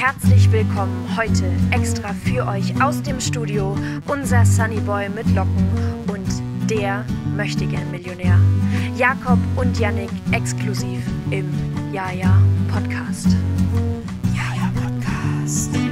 herzlich willkommen heute extra für euch aus dem Studio unser Sunnyboy mit Locken und der möchte gern Millionär. Jakob und Yannick exklusiv im Jaja Podcast. Jaja Podcast.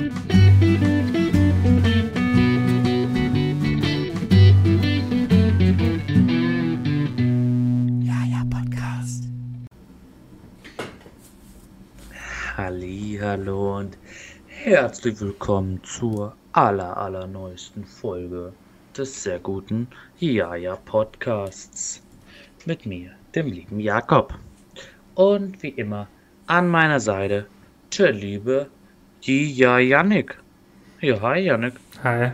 Herzlich willkommen zur aller allerneuesten Folge des sehr guten Jaja Podcasts mit mir, dem lieben Jakob. Und wie immer an meiner Seite der liebe Ja Yannick. Ja, hi Yannick. Hi.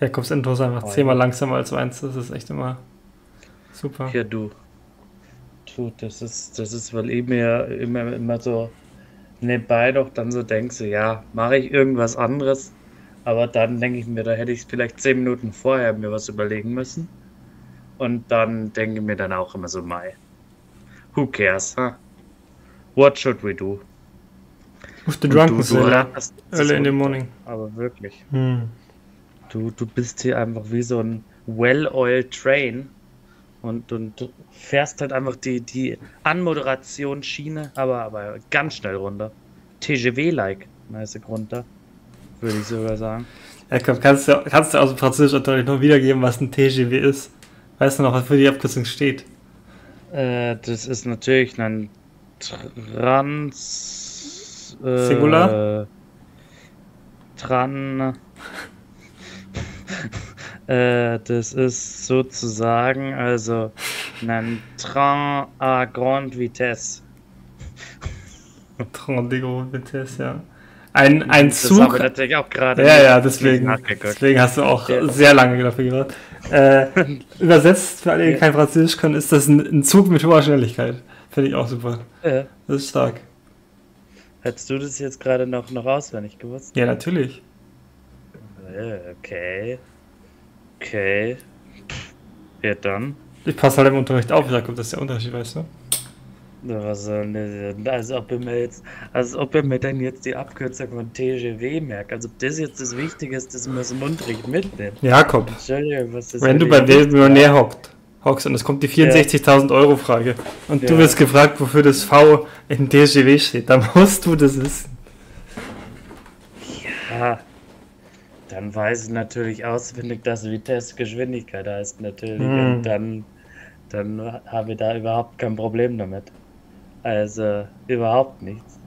Jakobs Intro ist einfach Hi. zehnmal langsamer als meins. Das ist echt immer super. Ja, du. Du, das ist, das ist, weil ich mir immer, immer so nebenbei doch dann so denkst, so, ja, mache ich irgendwas anderes. Aber dann denke ich mir, da hätte ich vielleicht zehn Minuten vorher mir was überlegen müssen. Und dann denke ich mir dann auch immer so, Mai. Who cares, huh? What should we do? With the drunken du, du es Early in the morning. Aber wirklich. Hm. Du, du bist hier einfach wie so ein well-oiled train und, und du fährst halt einfach die, die Anmoderationsschiene, aber, aber ganz schnell runter. TGW-like mäßig runter, würde ich sogar sagen. Jakob, kannst du, kannst du aus dem Französischunterricht noch wiedergeben, was ein TGW ist? Weißt du noch, was für die Abkürzung steht? Äh, das ist natürlich ein Trans... Äh, Singular? Tran... äh, das ist sozusagen, also ein Train à grande vitesse. Train de Gros Vitesse, ja. Ein, ein Das Zug. ich natürlich auch gerade Ja, ja, deswegen, deswegen hast du auch Ja. sehr lange dafür gebraucht. Äh, übersetzt, für alle, die Ja. kein Französisch können, ist das ein, ein Zug mit hoher Schnelligkeit. Finde ich auch super. Äh, Das ist stark. hättest du das jetzt gerade noch, noch auswendig gewusst? Ja, natürlich. Äh, okay. Okay. Ja, dann. Ich passe halt im Unterricht auf, Jakob, das ist der Unterschied, weißt du? Das? Als ob ich mir jetzt, als ob ich mir dann jetzt die Abkürzung von TGW merke. Als ob das jetzt das Wichtige ist, dass man es im Unterricht mitnimmt. Jakob, das wenn du bei jetzt- Millionär hockt, hockst und es kommt die 64.000 Euro Frage und du Ja. wirst gefragt, wofür das V in TGW steht, dann musst du das wissen. Ja, dann weiß ich natürlich auswendig, dass Vitesse Geschwindigkeit heißt natürlich. Hm. Und dann, dann habe ich da überhaupt kein Problem damit. Also überhaupt nichts.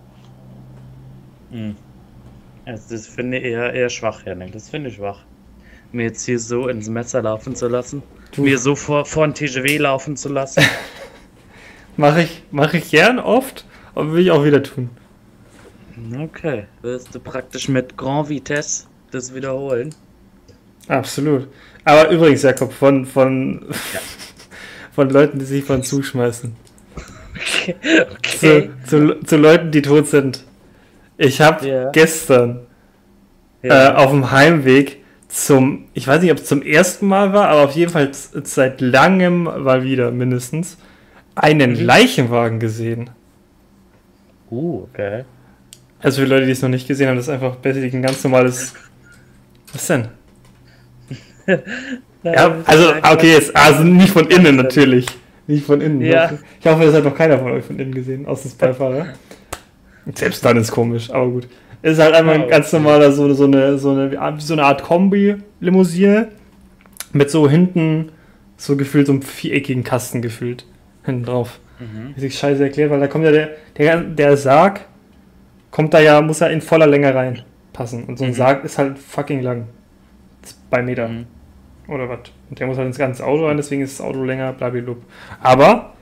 Hm. Also das finde ich eher, eher schwach, Janik. Das finde ich schwach. Mir jetzt hier so ins Messer laufen zu lassen. Du- Mir so vor, vor ein TGW laufen zu lassen. Mache ich, mach ich gern oft und will ich auch wieder tun. Okay. Wirst du praktisch mit Grand Vitesse das wiederholen? Absolut. Aber übrigens, Jakob, von, von, von Leuten, die sich von zuschmeißen. Okay. Zu, zu, zu Leuten, die tot sind. Ich habe Ja. gestern Ja. äh, auf dem Heimweg zum, ich weiß nicht, ob es zum ersten Mal war, aber auf jeden Fall seit langem mal wieder mindestens, einen Mhm. Leichenwagen gesehen. Uh, okay. Also für Leute, die es noch nicht gesehen haben, das ist einfach basically ein ganz normales. Was denn? Ja, also, okay, jetzt, also nicht von innen natürlich. Nicht von innen. Ja. Ich hoffe, das hat noch keiner von euch von innen gesehen, außer das Beifahrer. Selbst dann ist komisch, aber gut. Es ist halt einfach ein ganz normaler, so, so, eine, so, eine, so eine Art Kombi-Limousine mit so hinten so gefühlt so einem viereckigen Kasten gefühlt hinten drauf. Mhm. Wie sich scheiße erklärt, weil da kommt ja der, der, der Sarg, kommt da ja, muss ja in voller Länge reinpassen. Und so ein Mhm. Sarg ist halt fucking lang. Zwei Meter. Mhm. Oder was? Und der muss halt ins ganze Auto rein, deswegen ist das Auto länger, blablabla. Aber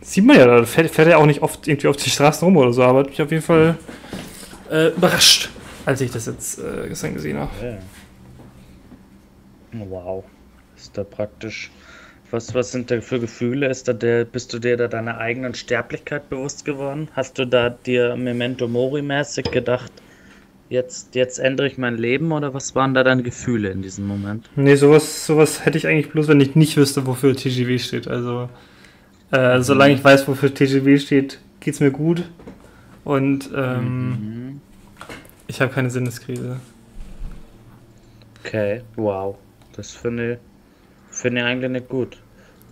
sieht man ja, da fährt, fährt er auch nicht oft irgendwie auf die Straßen rum oder so, aber hat mich auf jeden Fall äh, überrascht, als ich das jetzt äh, gestern gesehen habe. Ja. Wow. Ist da praktisch. Was, was sind da für Gefühle? Ist da der, bist du dir da deiner eigenen Sterblichkeit bewusst geworden? Hast du da dir Memento Mori mäßig gedacht, jetzt, jetzt ändere ich mein Leben oder was waren da deine Gefühle in diesem Moment? Nee, sowas, sowas hätte ich eigentlich bloß, wenn ich nicht wüsste, wofür TGW steht. Also, äh, solange ich weiß, wofür TGW steht, geht's mir gut. Und ähm, Mhm. Ich habe keine Sinneskrise. Okay, wow. Das finde ich, finde ich eigentlich nicht gut.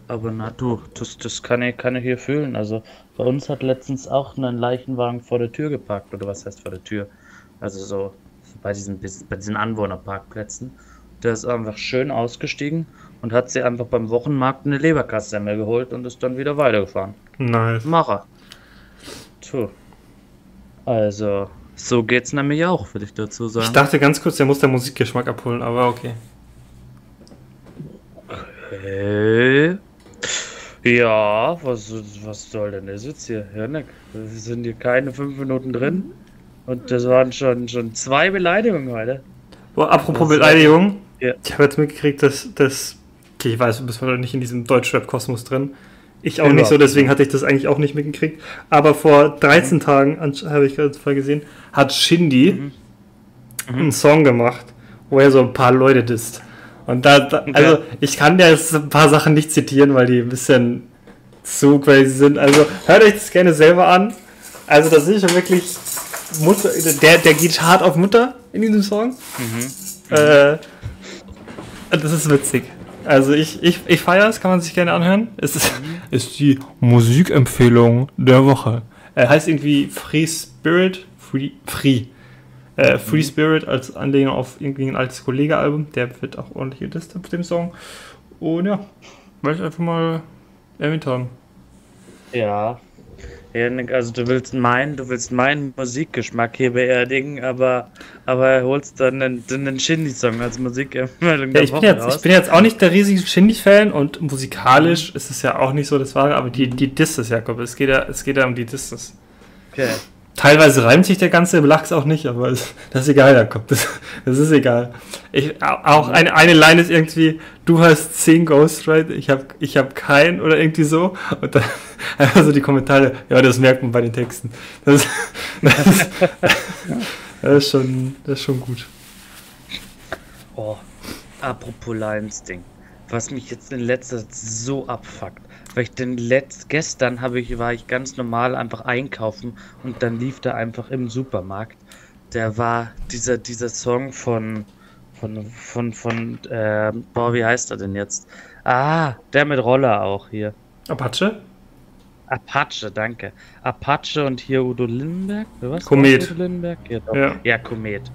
Aber na du, das, das kann, ich, kann ich hier fühlen. Also bei uns hat letztens auch ein Leichenwagen vor der Tür geparkt. Oder was heißt vor der Tür? Also so, bei, diesen, bei diesen Anwohnerparkplätzen. Der ist einfach schön ausgestiegen und hat sie einfach beim Wochenmarkt eine Leberkassemmel geholt und ist dann wieder weitergefahren. Nice. Macher. Tu. Also, so geht's nämlich auch, würde ich dazu sagen. Ich dachte ganz kurz, der muss der Musikgeschmack abholen, aber okay. Okay. Ja, was, was soll denn das jetzt hier? Janik, wir sind hier keine fünf Minuten drin. Und das waren schon, schon zwei Beleidigungen heute. Boah, apropos Beleidigung. Ja. Ich habe jetzt mitgekriegt, dass das. Okay, ich weiß, du bist noch nicht in diesem Deutschrap-Kosmos drin. Ich auch nicht so, deswegen hatte ich das eigentlich auch nicht mitgekriegt. Aber vor 13 Tagen, ansch- habe ich gerade vorher gesehen, hat Shindy einen Song gemacht, wo er so ein paar Leute disst. Und da, da also ich kann ja jetzt ein paar Sachen nicht zitieren, weil die ein bisschen zu crazy sind. Also hört euch das gerne selber an. Also das ist schon wirklich Mutter, der, der geht hart auf Mutter in diesem Song. Äh, das ist witzig. Also ich, ich, ich feiere es, kann man sich gerne anhören. Es ist, ist die Musikempfehlung der Woche. Er heißt irgendwie Free Spirit, Free, Free. Äh, Free Spirit als Anlehnung auf irgendwie ein altes Kollege-Album. Der wird auch ordentlich gedisst auf dem Song. Und ja, wollte ich einfach mal erwähnt haben. Ja. Also du willst meinen, du willst meinen Musikgeschmack hier beerdigen, aber, aber holst dann einen, einen Shindy-Song als Musikempfehlung Ja, ich, bin jetzt, raus. ich bin jetzt auch nicht der riesige Shindy-Fan und musikalisch ist es ja auch nicht so das Wahre, aber die, die Disses, Jakob, es geht ja, es geht ja um die Disses. Okay. Teilweise reimt sich der ganze Lachs auch nicht, aber es- das ist egal, Jakob. Das, das ist egal. Ich, auch eine, eine Line ist irgendwie, du hast 10 Ghostwrite, ich habe ich hab keinen oder irgendwie so. Und dann einfach so die Kommentare, ja, das merkt man bei den Texten. Das, das, ist, das, ist, schon, das ist schon gut. Oh, apropos Lions-Ding. Was mich jetzt in letzter Zeit so abfuckt. Weil ich den letzt gestern habe ich, war ich ganz normal einfach einkaufen und dann lief da einfach im Supermarkt. Der war dieser, dieser Song von, von, von, von, äh, boah, wie heißt er denn jetzt? Ah, der mit Roller auch hier. Apache? Apache, danke. Apache und hier Udo Lindenberg? Was? Komet. Udo Lindenberg? Ja. Ja. ja, Komet.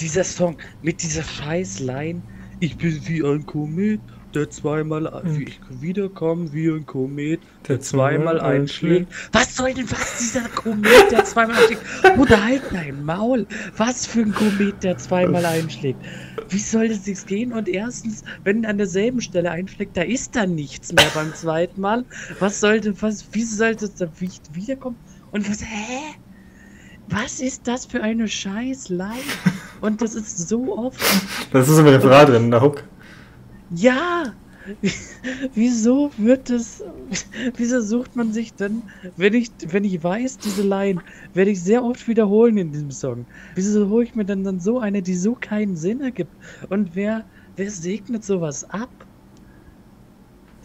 Dieser Song mit dieser scheiß Line. Ich bin wie ein Komet, der zweimal wie ich wiederkomme, wie ein Komet, der, Der zweimal einschlägt. Was soll denn was dieser Komet, der zweimal einschlägt? Oder halt dein Maul. Was für ein Komet, der zweimal einschlägt? Wie soll das jetzt gehen? Und erstens, wenn an derselben Stelle einschlägt, da ist dann nichts mehr beim zweiten Mal. Was sollte, was, wie sollte es da wie- wiederkommen? Und was, hä? Was ist das für eine scheiß Line? Und das ist so oft. Das ist im Referat drin, der Hook. Ja! Wieso wird es. Wieso sucht man sich denn, wenn ich, wenn ich weiß, diese Line werde ich sehr oft wiederholen in diesem Song. Wieso hole ich mir denn dann so eine, die so keinen Sinn ergibt? Und wer, wer segnet sowas ab?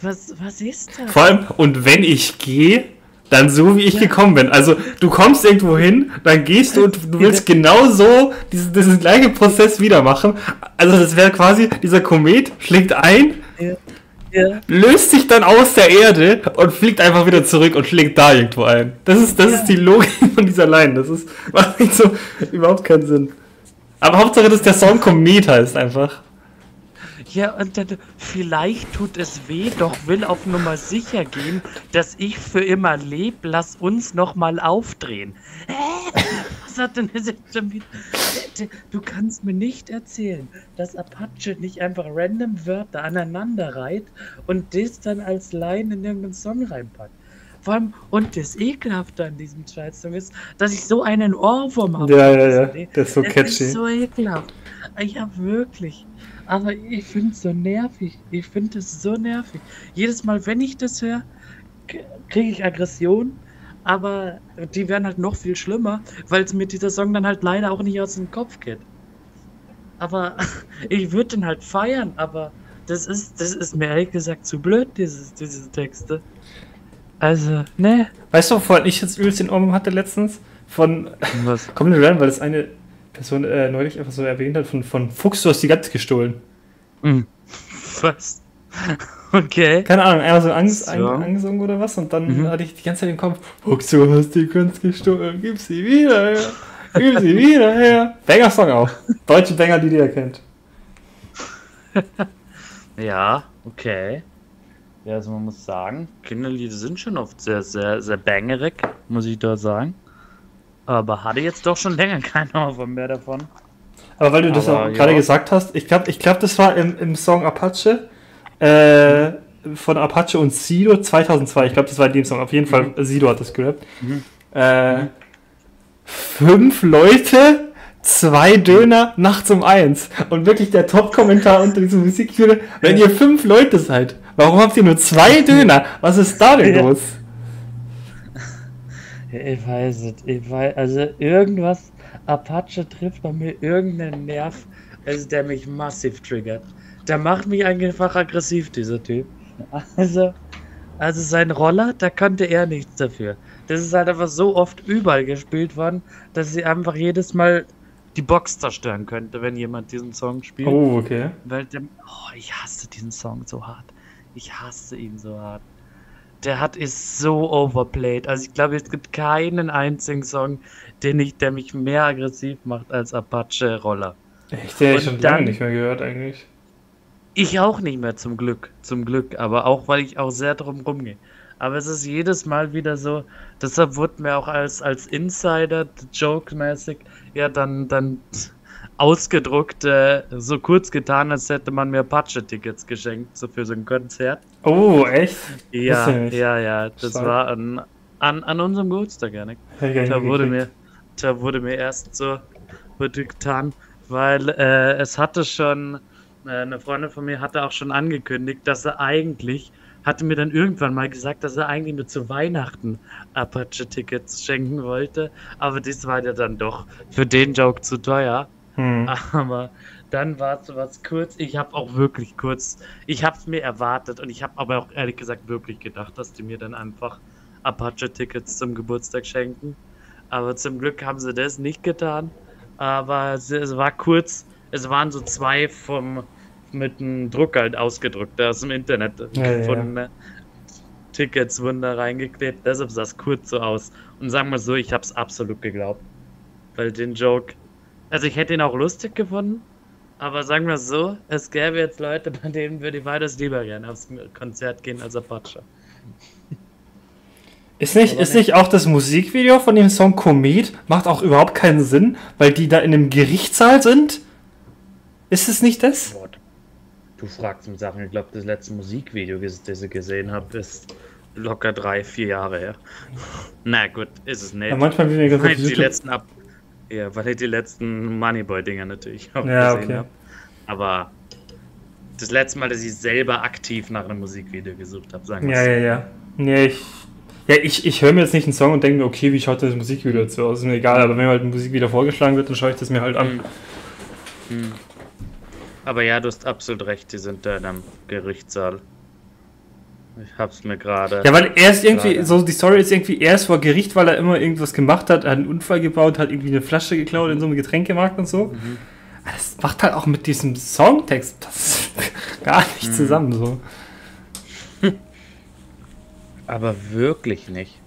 Was, was ist das? Vor allem, und wenn ich gehe, dann so wie ich Ja. gekommen bin. Also du kommst irgendwo hin, dann gehst du und du willst genau so diesen, diesen gleichen Prozess wieder machen. Also das wäre quasi, dieser Komet schlägt ein, Ja. Ja. löst sich dann aus der Erde und fliegt einfach wieder zurück und schlägt da irgendwo ein. Das ist, das ist die Logik von dieser Line. Das ist, macht nicht so überhaupt keinen Sinn. Aber Hauptsache, dass der Song Komet heißt einfach. Ja, und dann, vielleicht tut es weh, doch will auf Nummer sicher gehen, dass ich für immer leb, lass uns noch mal aufdrehen. Hä? Was hat denn das jetzt schon wieder? Du kannst mir nicht erzählen, dass Apache nicht einfach random Wörter aneinander reiht und das dann als Line in irgendeinen Song reinpackt. Vor allem, und das Ekelhafte an diesem Scheiß-Song ist, dass ich so einen Ohrwurm habe. Ja, ja, ja. Das ist so catchy. ist so ekelhaft. Ja, wirklich. Aber ich finde es so nervig. Ich finde es so nervig. Jedes Mal, wenn ich das höre, kriege ich Aggression. Aber die werden halt noch viel schlimmer, weil es mir dieser Song dann halt leider auch nicht aus dem Kopf geht. Aber ich würde den halt feiern, aber das ist, das ist mir ehrlich gesagt zu blöd, dieses, diese Texte. Also, ne. Weißt du, wovon ich jetzt übelst den Ohrwurm hatte letztens? Von Was? Kommt nicht rein, weil das eine Person äh, neulich einfach so erwähnt hat, von, von Fuchs, du hast die Gans gestohlen. Mhm. Was? Okay. Keine Ahnung, einmal so, anges So. Ang angesungen oder was und dann Mhm. hatte ich die ganze Zeit im Kopf, Fuchs, du hast die Gans gestohlen, gib sie wieder her, gib sie wieder her. Banger-Song auch. Deutsche Banger, die ihr kennt. Ja, okay. Ja, also man muss sagen, Kinderlieder sind schon oft sehr, sehr, sehr bangerig, muss ich da sagen. Aber hatte jetzt doch schon länger keinen Ohrwurm mehr davon. Aber weil du das Aber auch gerade ja. gesagt hast, ich glaube, ich glaub, das war im, im Song Apache äh, von Apache und Sido 2002. Ich glaube, das war in dem Song. Auf jeden Fall, Sido hat das gerappt. Mhm. Äh, fünf Leute, zwei Döner, nachts um eins. Und wirklich der Top-Kommentar unter diesem Musikvideo, wenn ihr fünf Leute seid, warum habt ihr nur zwei Döner? Was ist da denn los? Ja, Ich weiß es, ich weiß, also irgendwas, Apache trifft bei mir irgendeinen Nerv, also der mich massiv triggert. Der macht mich einfach aggressiv, dieser Typ. Also, also sein Roller, da konnte er nichts dafür. Das ist halt einfach so oft überall gespielt worden, dass sie einfach jedes Mal die Box zerstören könnte, wenn jemand diesen Song spielt. Oh, okay. Weil der, oh, ich hasse diesen Song so hart. Ich hasse ihn so hart. Der hat ist so overplayed. Also ich glaube, es gibt keinen einzigen Song, den ich, der mich mehr aggressiv macht als Apache Roller. Echt, den hab ich schon lange nicht mehr gehört eigentlich. Ich auch nicht mehr zum Glück, zum Glück, aber auch weil ich auch sehr drum rumgehe. Aber es ist jedes Mal wieder so, deshalb wurde mir auch als, als Insider, joke-mäßig, ja dann, dann ausgedruckt, äh, so kurz getan, als hätte man mir Apache-Tickets geschenkt, so für so ein Konzert. Oh, echt? Ja, ja, ja, das Stark. war an, an, an unserem Geburtstag, ich gar nicht Da wurde mir, da wurde mir erst so getan, weil äh, es hatte schon, äh, eine Freundin von mir hatte auch schon angekündigt, dass er eigentlich, hatte mir dann irgendwann mal gesagt, dass er eigentlich nur zu Weihnachten Apache-Tickets schenken wollte, aber das war ja dann doch für den Joke zu teuer. Hm. Aber dann war es kurz. Ich habe auch wirklich kurz, ich habe es mir erwartet und ich habe aber auch ehrlich gesagt wirklich gedacht, dass die mir dann einfach Apache-Tickets zum Geburtstag schenken. Aber zum Glück haben sie das nicht getan. Aber es, es war kurz, es waren so zwei vom mit dem Druck halt ausgedruckt aus dem Internet Ja, ja, gefundene Tickets wurden da reingeklebt. Deshalb sah es kurz so aus. Und sagen wir so, ich habe es absolut geglaubt. Weil den Joke also ich hätte ihn auch lustig gefunden, aber sagen wir es so, es gäbe jetzt Leute, bei denen würde ich weitaus lieber gerne aufs Konzert gehen als Apache. Ist nicht, Aber ist nicht auch das Musikvideo von dem Song Komet? Macht auch überhaupt keinen Sinn, weil die da in einem Gerichtssaal sind? Ist es nicht das? Boah, Du fragst mich Sachen, ich glaube, das letzte Musikvideo, das ich gesehen habe, ist locker drei, vier Jahre her. Na gut, ist es nicht. Ja, manchmal bin ich ganz die letzten ab ja, weil ich die letzten Moneyboy-Dinger natürlich auch Ja, gesehen okay. habe. Aber das letzte Mal, dass ich selber aktiv nach einem Musikvideo gesucht habe, sagen wir Ja, ja, ja. Nee, ich, ja, ich, ich höre mir jetzt nicht einen Song und denke mir, okay, wie schaut das Musikvideo dazu aus? Ist mir egal, aber wenn mir halt ein Musikvideo vorgeschlagen wird, dann schaue ich das mir halt an. Hm. Aber ja, du hast absolut recht, die sind da in einem Gerichtssaal. Ich hab's mir gerade. Ja, weil er ist irgendwie, Gerade. so die Story ist irgendwie, er ist vor Gericht, weil er immer irgendwas gemacht hat, hat einen Unfall gebaut, hat irgendwie eine Flasche geklaut in so einem Getränkemarkt und so. Mhm. Aber Das macht halt auch mit diesem Songtext das gar Mhm. nicht zusammen so. Aber wirklich nicht.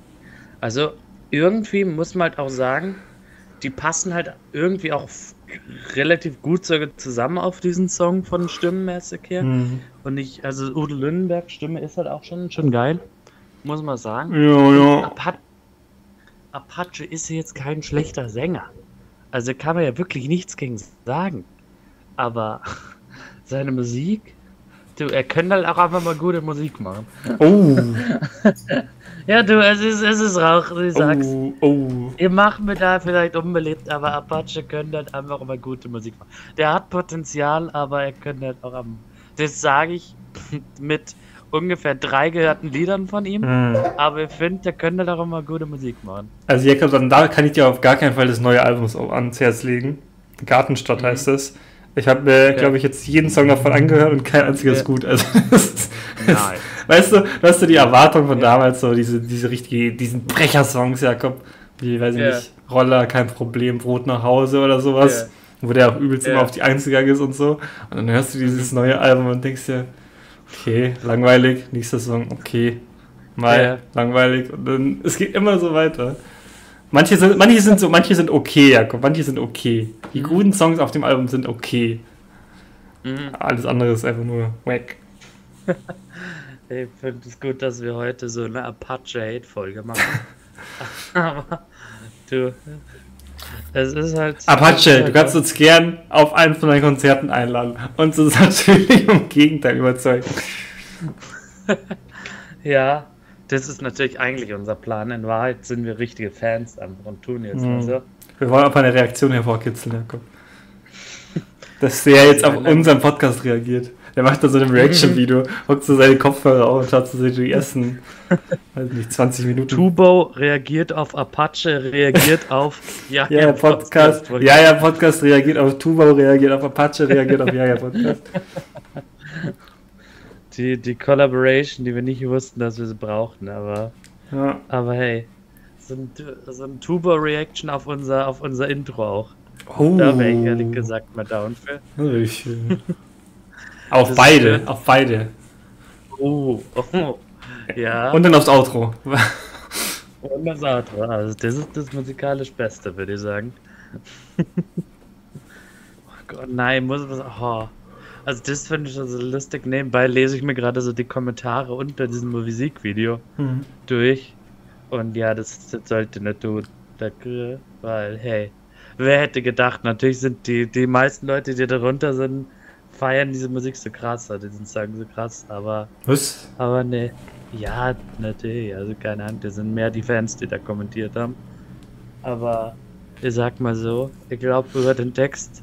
Also irgendwie muss man halt auch sagen, die passen halt irgendwie auch relativ gut sogar zusammen auf diesen Song von Stimmenmäßig her. Mhm. Und ich, also Udo Lindenberg Stimme ist halt auch schon, schon geil. Muss man sagen. Ja, ja. Apache, Apache ist jetzt kein schlechter Sänger. Also kann man ja wirklich nichts gegen sagen. Aber seine Musik, du, er könnte halt auch einfach mal gute Musik machen. Oh, Ja, du, es ist, es ist Rauch, ich sag's. oh, oh. Ihr macht mir da vielleicht unbeliebt, aber Apache könnte halt einfach mal gute Musik machen. Der hat Potenzial, aber er könnte halt auch am. Das sage ich mit ungefähr drei gehörten Liedern von ihm. Hm. Aber ich finde, der könnte doch immer gute Musik machen. Also Jakob, dann da kann ich dir auf gar keinen Fall das neue Album ans Herz legen. Gartenstadt Mhm. heißt es. Ich habe mir, Okay. glaube ich, jetzt jeden Song davon angehört und kein einziges Ja. gut. Also, ist- weißt du, du hast du die Erwartung von Ja. damals, so diese, diese richtige, diesen Brecher-Songs, Jakob, wie, weiß ich Ja. nicht, Roller, kein Problem, Brot nach Hause oder sowas. Wo der auch übelst immer auf die Eins gegangen ist und so. Und dann hörst du dieses neue Album und denkst dir, okay, langweilig, nächster Song, okay, mal langweilig. Und dann, es geht immer so weiter. Manche sind, manche sind so, manche sind okay, Jakob, manche sind okay. Die mhm. guten Songs auf dem Album sind okay. Mhm. Alles andere ist einfach nur wack. ich finde es gut, dass wir heute so eine Apache-Hate-Folge machen. Aber du, es ist halt. Apache, du kannst uns gern auf einen von deinen Konzerten einladen und uns natürlich im Gegenteil überzeugen. ja, das ist natürlich eigentlich unser Plan. In Wahrheit sind wir richtige Fans einfach und tun jetzt mhm. so. Wir wollen auf eine Reaktion hervorkitzeln, Jakob. Dass der jetzt auf unseren Podcast reagiert. Der macht da so ein Reaction-Video, hockt so seine Kopfhörer auf und schaut so die ersten, weiß nicht, 20 Minuten. Tubo reagiert auf Apache, reagiert auf Ja, ja, Podcast. Podcast ja, ja, Podcast reagiert auf Tubo, reagiert auf Apache, reagiert auf Ja, ja, Podcast. Die, die Collaboration, die wir nicht wussten, dass wir sie brauchten, aber. Ja. Aber hey, so ein, so ein Tubo-Reaction auf unser, auf unser Intro auch. Oh. Da wäre ich ehrlich gesagt mal down für. Ich, auf beide, schön. auf beide. Oh, oh, ja. Und dann aufs Outro. Und das Outro. Also das ist das musikalisch Beste, würde ich sagen. oh Gott, nein, muss was. Oh. Also das finde ich so also lustig. Nebenbei lese ich mir gerade so die Kommentare unter diesem Musikvideo mhm. durch. Und ja, das, das sollte nicht tun. Weil, hey, wer hätte gedacht, natürlich sind die, die meisten Leute, die darunter sind, feiern diese Musik so krass, also die sagen so krass, aber. Was? Aber ne. Ja, natürlich, also keine Ahnung, das sind mehr die Fans, die da kommentiert haben. Aber ich sag mal so, ich glaube, über den Text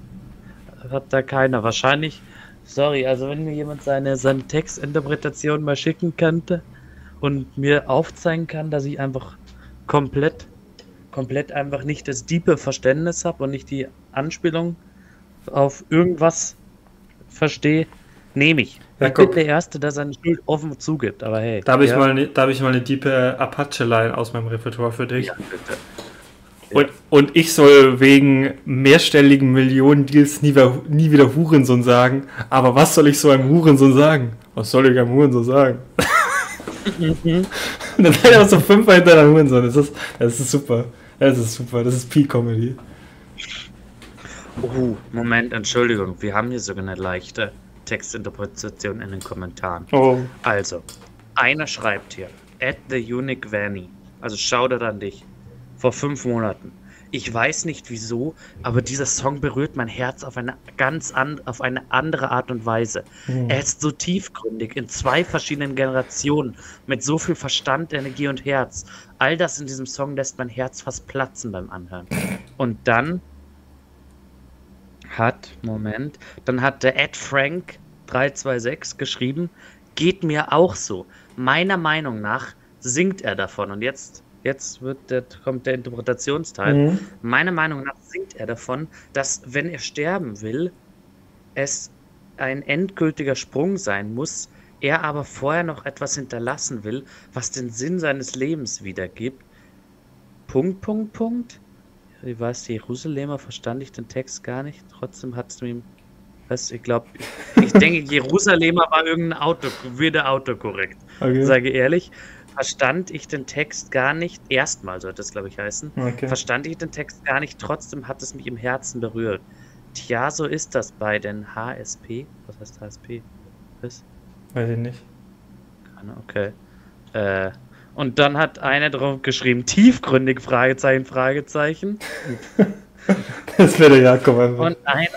hat da keiner. Wahrscheinlich, sorry, also wenn mir jemand seine, seine Textinterpretation mal schicken könnte und mir aufzeigen kann, dass ich einfach komplett komplett einfach nicht das diepe Verständnis habe und nicht die Anspielung auf irgendwas verstehe, nehme ich. Ja, ich bin der Erste, der seine Schuld offen zugibt, aber hey. Da habe ich, ja. mal, hab ich mal eine diepe Apache-Line aus meinem Repertoire für dich. Ja, bitte. Und, und ich soll wegen mehrstelligen Millionen-Deals nie, nie wieder Hurensohn sagen. Aber was soll ich so einem Hurensohn sagen? Was soll ich einem Hurensohn sagen? Mhm. dann hat er so fünfmal hintereinander Hurensohn. Das ist, das ist super. Das ist super. Das ist Peak-Comedy. Oh, Moment, Entschuldigung. Wir haben hier sogar eine leichte Textinterpretation in den Kommentaren. Oh. Also, einer schreibt hier, at the unique Vanny. Also Shoutout an dich. Vor fünf Monaten. Ich weiß nicht wieso, aber dieser Song berührt mein Herz auf eine ganz an, auf eine andere Art und Weise. Mhm. Er ist so tiefgründig in zwei verschiedenen Generationen mit so viel Verstand, Energie und Herz. All das in diesem Song lässt mein Herz fast platzen beim Anhören. Und dann hat, Moment, dann hat der Ed Frank 326 geschrieben, geht mir auch so. Meiner Meinung nach singt er davon. Und jetzt jetzt wird der, kommt der Interpretationsteil. Mhm. Meiner Meinung nach singt er davon, dass wenn er sterben will, es ein endgültiger Sprung sein muss, er aber vorher noch etwas hinterlassen will, was den Sinn seines Lebens wiedergibt. Punkt, Punkt, Punkt. Ich weiß, Jerusalemer verstand ich den Text gar nicht. Trotzdem hat es mir. Was, ich glaube, ich denke, Jerusalemer war irgendein Auto, wieder autokorrekt. Okay. Sage ehrlich verstand ich den Text gar nicht, erstmal sollte es, glaube ich, heißen, okay. verstand ich den Text gar nicht, trotzdem hat es mich im Herzen berührt. Tja, so ist das bei den HSP. Was heißt HSP? Was? Weiß ich nicht. Okay. Äh, und dann hat einer drauf geschrieben, tiefgründig, Fragezeichen, Fragezeichen. das wäre der Jakob einfach. Und einer,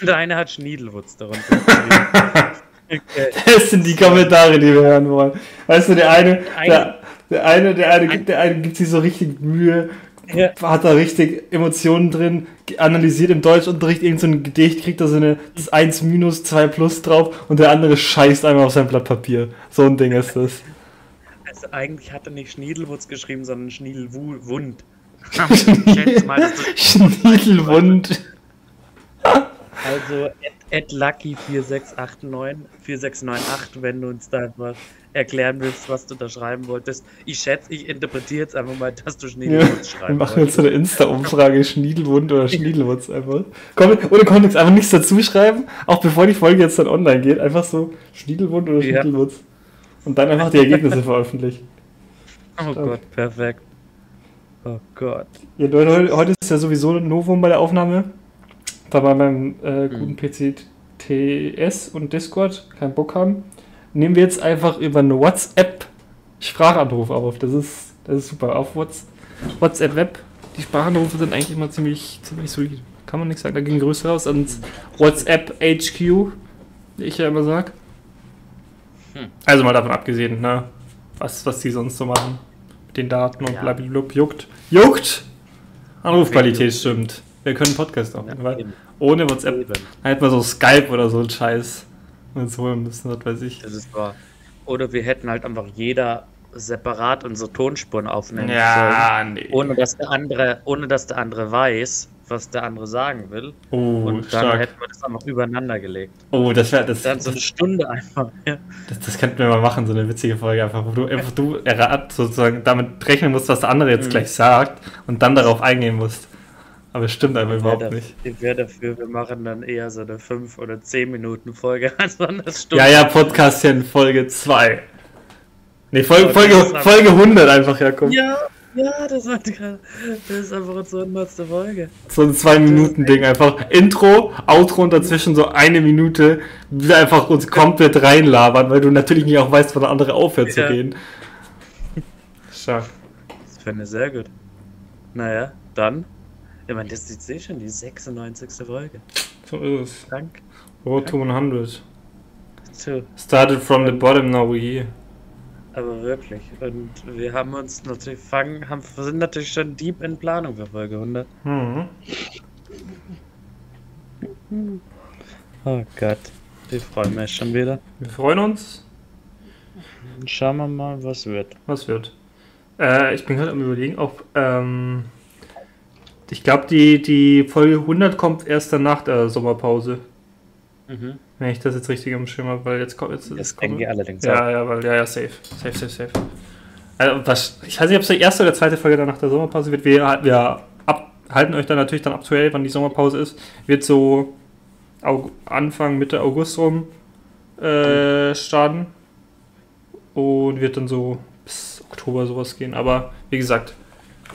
und einer hat Schniedelwutz darunter geschrieben. Das sind die Kommentare, die wir hören wollen. Weißt du, der eine, der, der eine, der eine, gibt, der eine gibt sich so richtig Mühe, ja. hat da richtig Emotionen drin, analysiert im Deutschunterricht irgend so ein Gedicht, kriegt da so eine das 1 minus 2 plus drauf und der andere scheißt einmal auf sein Blatt Papier. So ein Ding ist das. Also eigentlich hat er nicht Schniedelwutz geschrieben, sondern Schniedelwund. Schniedelwund. Also at, lucky4689 4698, wenn du uns da einfach erklären willst, was du da schreiben wolltest. Ich schätze, ich interpretiere jetzt einfach mal, dass du Schniedelwurz Ja, schreiben wir machen jetzt so eine Insta-Umfrage, Schniedelwund oder Schniedelwurz einfach. Komm, ohne Kontext, einfach nichts dazu schreiben, auch bevor die Folge jetzt dann online geht. Einfach so Schniedelwund oder Ja. Schniedelwurz. Und dann einfach die Ergebnisse veröffentlichen. Oh Gott, perfekt. Oh Gott. Ja, Leute, heute ist ja sowieso ein Novum bei der Aufnahme. Weil wir beim äh, guten PC TS und Discord keinen Bock haben, nehmen wir jetzt einfach über eine WhatsApp Sprachanruf auf. Das ist, das ist super. Auf Whats WhatsApp Web, die Sprachanrufe sind eigentlich immer ziemlich, ziemlich solide. Kann man nichts sagen. Da ging größer raus ans WhatsApp HQ, wie ich ja immer sag. Hm. Also mal davon abgesehen, ne? Was, was die sonst so machen. Mit den Daten und Ja. blablabla. Juckt. Juckt! Anrufqualität stimmt. Wir können Podcast aufnehmen, Ja, ohne WhatsApp Eben. hätten wir so Skype oder so einen Scheiß uns holen müssen, was weiß ich. Das ist wahr. Oder wir hätten halt einfach jeder separat unsere Tonspuren aufnehmen sollen. Ja, nee. Ohne dass der andere, ohne dass der andere weiß, was der andere sagen will. Oh, Und dann stark. hätten wir das einfach übereinander gelegt. Oh, das wäre das, Dann so eine Stunde einfach. Ja. das, das könnten wir mal machen, so eine witzige Folge einfach, wo du einfach du errat, sozusagen damit rechnen musst, was der andere jetzt Mhm. gleich sagt und dann darauf eingehen musst. Aber es stimmt einfach überhaupt Wär nicht. dafür- Ich wäre dafür, wir machen dann eher so eine 5 oder 10 Minuten Folge als eine Stunde. Ja, ja, Podcast hier in Folge 2. Nee, Folge, Folge, Folge 100 einfach, ja, komm. Ja, ja, das war gerade. Das ist einfach unsere 100. Folge. So ein 2-Minuten-Ding einfach. Intro, Outro und dazwischen so eine Minute wieder einfach uns komplett reinlabern, weil du natürlich nicht auch weißt, wann der andere aufhört zu Ja. reden. Stark. Das fände ich sehr gut. Naja, dann. Ich meine, das ist eh schon die 96. Folge. So ist es. Dank. Road to 100. Zu. Started from the bottom, now we're here. Aber wirklich. Und wir haben uns natürlich fangen, haben, wir sind natürlich schon deep in Planung für Folge 100. Mhm. Oh Gott. Ich freue mich schon wieder. Wir freuen uns. Dann schauen wir mal, was wird. Was wird? Äh, ich bin gerade am überlegen, ob. Ähm, ich glaube, die, die Folge 100 kommt erst dann nach der Sommerpause. Mhm. Wenn ich das jetzt richtig im Schirm habe, weil jetzt kommt. Jetzt, Das jetzt denke ich kommt allerdings auch. ja, ja, weil, ja, ja, safe. Safe, safe, safe. Also, was, ich weiß nicht, ob es die erste oder zweite Folge dann nach der Sommerpause wird. Wir, wir ab, halten euch dann natürlich dann aktuell, wann die Sommerpause ist. Wird so Anfang, Mitte August rum äh, starten. Und wird dann so bis Oktober sowas gehen. Aber wie gesagt,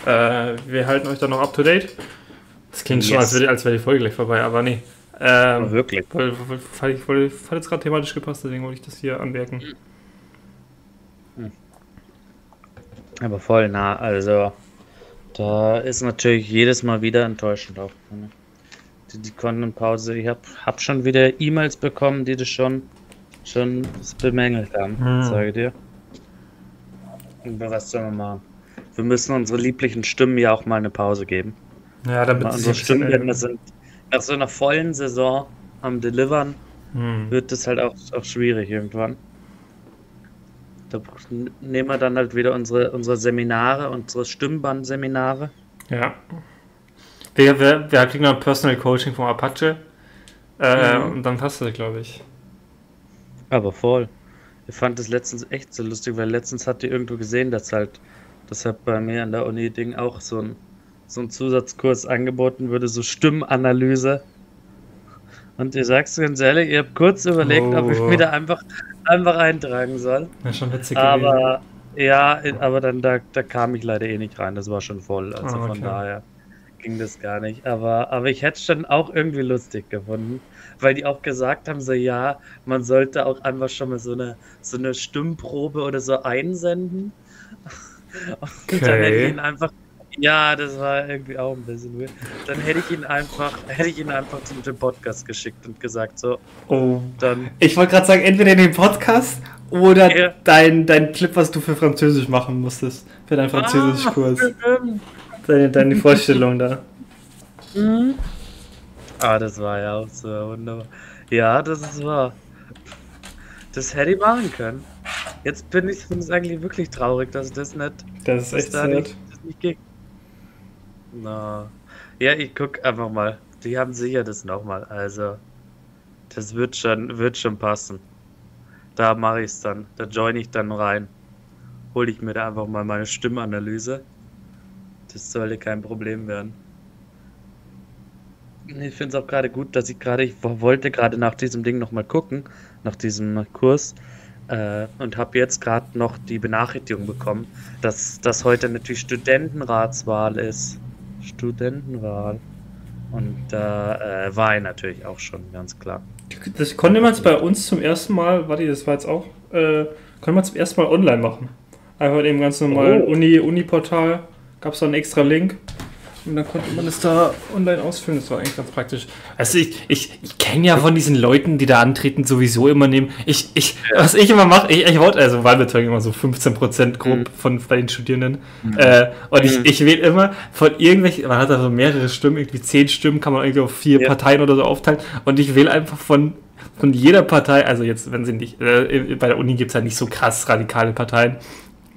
äh, wir halten euch dann noch up to date. Das klingt schon, Yes. als wäre als wär die Folge gleich vorbei, aber nee. Aber Ähm, wirklich. weil, weil, weil, ich wollte, hat jetzt gerade thematisch gepasst, deswegen wollte ich das hier anmerken. Aber voll nah. Also, da ist natürlich jedes Mal wieder enttäuschend auch. ne? Die, die Content-Pause. Ich habe hab schon wieder E-Mails bekommen, die das schon, schon bemängelt haben, Hm. sage ich dir. Aber was sollen wir machen? Wir müssen unsere lieblichen Stimmen ja auch mal eine Pause geben. Ja, damit unsere äh, sind nach so einer vollen Saison am Delivern hm. wird das halt auch, auch schwierig irgendwann. Da nehmen wir dann halt wieder unsere, unsere Seminare, unsere Stimmbandseminare. Ja. Wir, wir, wir kriegen noch ein Personal Coaching vom Apache. Äh, Mhm. Und dann passt das, glaube ich. Aber voll. Ich fand das letztens echt so lustig, weil letztens hat ihr irgendwo gesehen, dass halt, dass halt bei mir an der Uni Ding auch so ein, so ein Zusatzkurs angeboten würde, so Stimmanalyse. Und ihr sagst ganz ehrlich, ihr habt kurz überlegt, ob ich Oh. mich da einfach, einfach eintragen soll. Ja, schon witzig gewesen. Aber ja, aber dann da, da kam ich leider eh nicht rein. Das war schon voll. Also Ah, okay. von daher ging das gar nicht. Aber, aber ich hätte es schon auch irgendwie lustig gefunden, weil die auch gesagt haben, so ja, man sollte auch einfach schon mal so eine, so eine Stimmprobe oder so einsenden. Und dann hätte ich Okay. ihn einfach. Ja, das war irgendwie auch ein bisschen weird. Dann hätte ich ihn einfach, hätte ich ihn einfach zum dem Podcast geschickt und gesagt, so, oh. dann Ich wollte gerade sagen, entweder in den Podcast oder Ja. dein, dein Clip, was du für Französisch machen musstest. Für deinen Französischkurs. Ah, Deine, deine Vorstellung da. Mhm. Ah, das war ja auch so wunderbar. Ja, das ist wahr. Das hätte ich machen können. Jetzt bin ich ich eigentlich wirklich traurig, dass das nicht, Das ist echt da nicht, das nicht ging. Na. Ja, ich guck einfach mal. die haben sicher das nochmal. Also, das wird schon, wird schon passen. Da mache ich es dann. Da join ich dann rein. Hole ich mir da einfach mal meine Stimmanalyse. Das sollte kein Problem werden. Ich finde es auch gerade gut, dass ich gerade, ich wollte gerade nach diesem Ding nochmal gucken, nach diesem Kurs, äh, und habe jetzt gerade noch die Benachrichtigung bekommen, dass das heute natürlich Studentenratswahl ist. Studentenwahl. Und da äh, war ich natürlich auch schon, ganz klar. Das konnte man es bei uns zum ersten Mal, warte, das war jetzt auch, äh, konnte man zum ersten Mal online machen. Einfach in dem ganz normalen oh. Uni, Uni-Portal gab es da einen extra Link. Und dann konnte man es da online ausfüllen. Das war eigentlich ganz praktisch. Also ich, ich, ich kenne ja von diesen Leuten, die da antreten, sowieso immer nehmen. Ich, ich, was ich immer mache, ich, ich wollte, also Wahlbeteiligung immer so 15% grob mhm. von bei den Studierenden. Mhm. Äh, und mhm. ich, ich wähle immer von irgendwelchen, man hat da so mehrere Stimmen, irgendwie zehn Stimmen kann man irgendwie auf vier ja. Parteien oder so aufteilen. Und ich wähle einfach von von jeder Partei, also jetzt, wenn sie nicht, äh, bei der Uni gibt es ja nicht so krass radikale Parteien,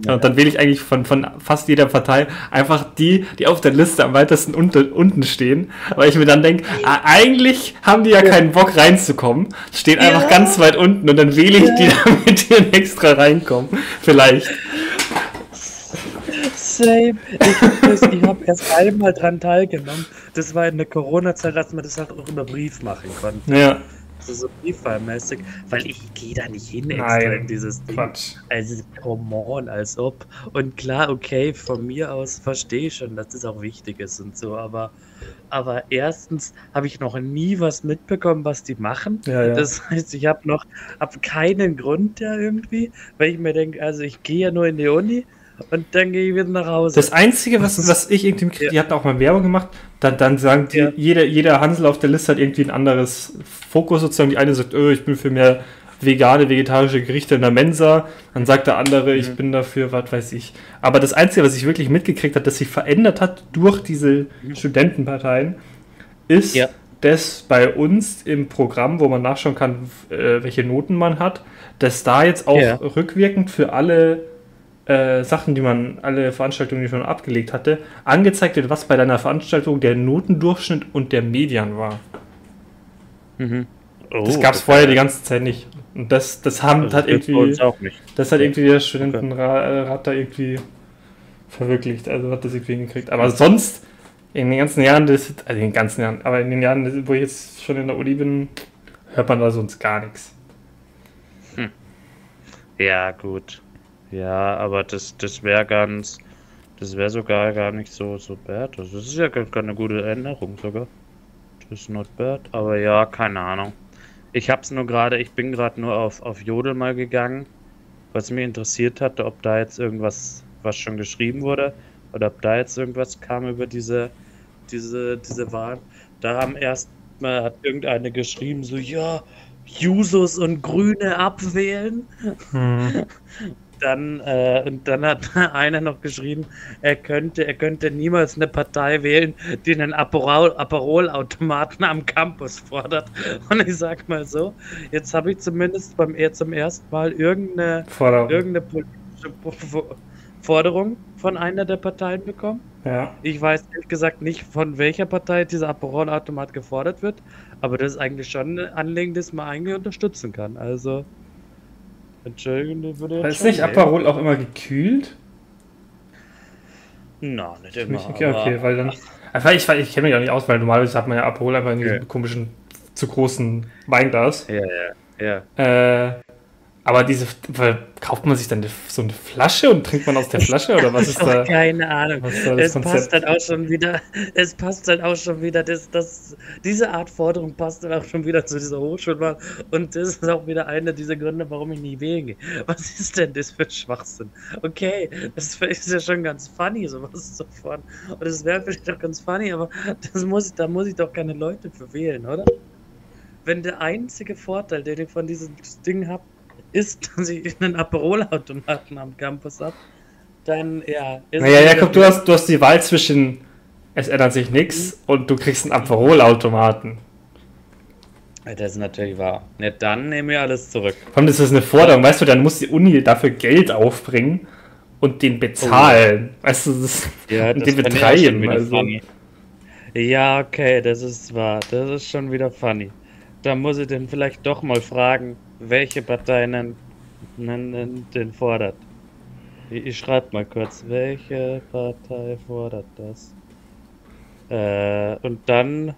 ja. Und dann wähle ich eigentlich von, von fast jeder Partei einfach die, die auf der Liste am weitesten unter, unten stehen, weil ich mir dann denke, ah, eigentlich haben die ja, ja, keinen Bock reinzukommen, stehen einfach ja. ganz weit unten und dann wähle ich die, damit die extra reinkommen. Vielleicht. Same. Ich, ich habe erst einmal dran teilgenommen. Das war in der Corona-Zeit, als man das halt auch über Brief machen konnte. Ja so Brieffallmäßig, weil ich gehe da nicht hin extra Nein, in dieses Ding. Quatsch. Also, come on, als ob. Und klar, okay, von mir aus verstehe ich schon, dass das auch wichtig ist und so, aber, aber erstens habe ich noch nie was mitbekommen, was die machen. Ja, ja. Das heißt, ich habe noch hab keinen Grund da irgendwie, weil ich mir denke, also ich gehe ja nur in die Uni und dann gehe ich wieder nach Hause. Das Einzige, was, was ich irgendwie kriege, ja. die hatten auch mal Werbung gemacht, dann, dann sagen die, ja. jeder, jeder Hansel auf der Liste hat irgendwie ein anderes Fokus sozusagen. Die eine sagt, oh, ich bin für mehr vegane, vegetarische Gerichte in der Mensa. Dann sagt der andere, mhm. ich bin dafür, was weiß ich. Aber das Einzige, was ich wirklich mitgekriegt habe, das sich verändert hat durch diese mhm. Studentenparteien, ist, ja. dass bei uns im Programm, wo man nachschauen kann, äh, welche Noten man hat, dass da jetzt auch rückwirkend für alle äh, Sachen, die man, alle Veranstaltungen, die man abgelegt hatte, angezeigt wird, was bei deiner Veranstaltung der Notendurchschnitt und der Median war. Mhm. Oh, das gab es vorher die ganze Zeit nicht. Und das, das haben, also hat irgendwie. Das hat irgendwie der Studentenrat da irgendwie verwirklicht. Also hat das irgendwie hingekriegt. Aber sonst, in den ganzen Jahren, das, also in den ganzen Jahren, aber in den Jahren, wo ich jetzt schon in der Uni bin, hört man da sonst gar nichts. Hm. Ja, gut. Ja, aber das, das wäre ganz, das wäre sogar gar nicht so, so bad. Also das ist ja gar keine gute Erinnerung sogar. Das ist not bad. Aber ja, keine Ahnung. Ich hab's nur gerade, ich bin gerade nur auf, auf Jodel mal gegangen, was mich interessiert hatte, ob da jetzt irgendwas, was schon geschrieben wurde, oder ob da jetzt irgendwas kam über diese, diese, diese Wahl. Da haben erst mal hat irgendeine geschrieben, so, ja, Jusos und Grüne abwählen. Hm. dann, äh, und dann hat einer noch geschrieben, er könnte, er könnte niemals eine Partei wählen, die einen Aperol-Automaten am Campus fordert. Und ich sag mal so, jetzt habe ich zumindest beim zum ersten Mal irgendeine, Forderung. irgendeine politische Forderung von einer der Parteien bekommen. Ja. Ich weiß ehrlich gesagt nicht, von welcher Partei dieser Aperol-Automat gefordert wird, aber das ist eigentlich schon ein Anliegen, das man eigentlich unterstützen kann. Also würde jetzt Ist nicht Aperol auch immer gekühlt? Na, nicht immer. Okay, okay, weil dann. Einfach, ich, ich kenne mich auch nicht aus, weil normalerweise hat man ja Aperol einfach in diesem komischen, zu großen Weinglas. Ja, ja, ja. Äh, aber diese, kauft man sich dann so eine Flasche und trinkt man aus der Flasche oder was ist da? Keine Ahnung. Da es Konzept? passt halt auch schon wieder, es passt halt auch schon wieder, das, das, diese Art Forderung passt dann auch schon wieder zu dieser Hochschulwahl und das ist auch wieder einer dieser Gründe, warum ich nie wählen gehe. Was ist denn das für Schwachsinn? Okay, das ist ja schon ganz funny, sowas zu fordern. Und das wäre vielleicht auch ganz funny, aber das muss, da muss ich doch keine Leute für wählen, oder? Wenn der einzige Vorteil, den ich von diesem Ding habe, ist, dass ich einen Aperol-Automaten am Campus habe, dann ja. Naja, Jakob, du hast, du hast die Wahl zwischen es ändert sich nichts mhm. und du kriegst einen Aperol-Automaten. Das ist natürlich wahr. Ja, dann nehmen wir alles zurück. Vor allem, das ist eine Forderung, weißt du, dann muss die Uni dafür Geld aufbringen und den bezahlen. Oh. Weißt du, das, ja, und den betreiben. Also. Ja, okay, das ist wahr. Das ist schon wieder funny. Da muss ich den vielleicht doch mal fragen, welche Partei denn, denn, denn fordert. Ich, ich schreibe mal kurz, welche Partei fordert das? Äh, und dann,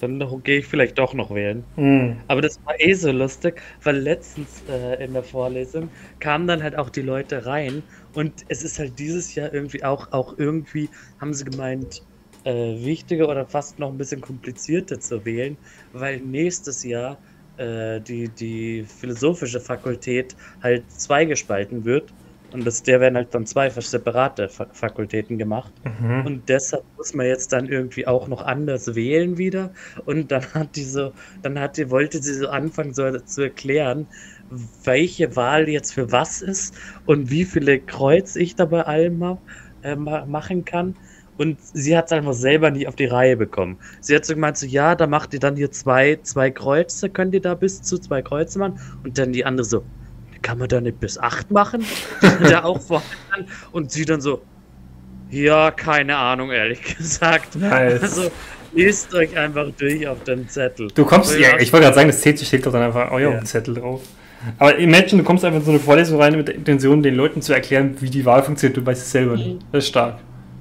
dann gehe ich vielleicht doch noch wählen. Mhm. Aber das war eh so lustig, weil letztens äh, in der Vorlesung kamen dann halt auch die Leute rein und es ist halt dieses Jahr irgendwie auch, auch irgendwie, haben sie gemeint, äh, wichtiger oder fast noch ein bisschen komplizierter zu wählen, weil nächstes Jahr äh, die, die philosophische Fakultät halt zweigespalten wird. Und das, der werden halt dann zwei separate Fa Fakultäten gemacht. Mhm. Und deshalb muss man jetzt dann irgendwie auch noch anders wählen wieder. Und dann hat die so, dann hat die, wollte sie so anfangen so zu erklären, welche Wahl jetzt für was ist und wie viele Kreuz ich da bei allem äh, ma machen kann. Und sie hat es einfach selber nicht auf die Reihe bekommen. Sie hat so gemeint, so, ja, da macht ihr dann hier zwei, zwei Kreuze, könnt ihr da bis zu zwei Kreuze machen. Und dann die andere so, kann man da nicht bis acht machen? da auch vorne dran. Und sie dann so, ja, keine Ahnung, ehrlich gesagt. Nice. Also, lest euch einfach durch auf den Zettel. Du kommst, ja, ich wollte gerade sagen, das CC steht doch dann einfach auch ja. auf Ja. dem Zettel drauf. Aber imagine, du kommst einfach in so eine Vorlesung rein mit der Intention, den Leuten zu erklären, wie die Wahl funktioniert, du weißt es selber nicht. Das ist stark.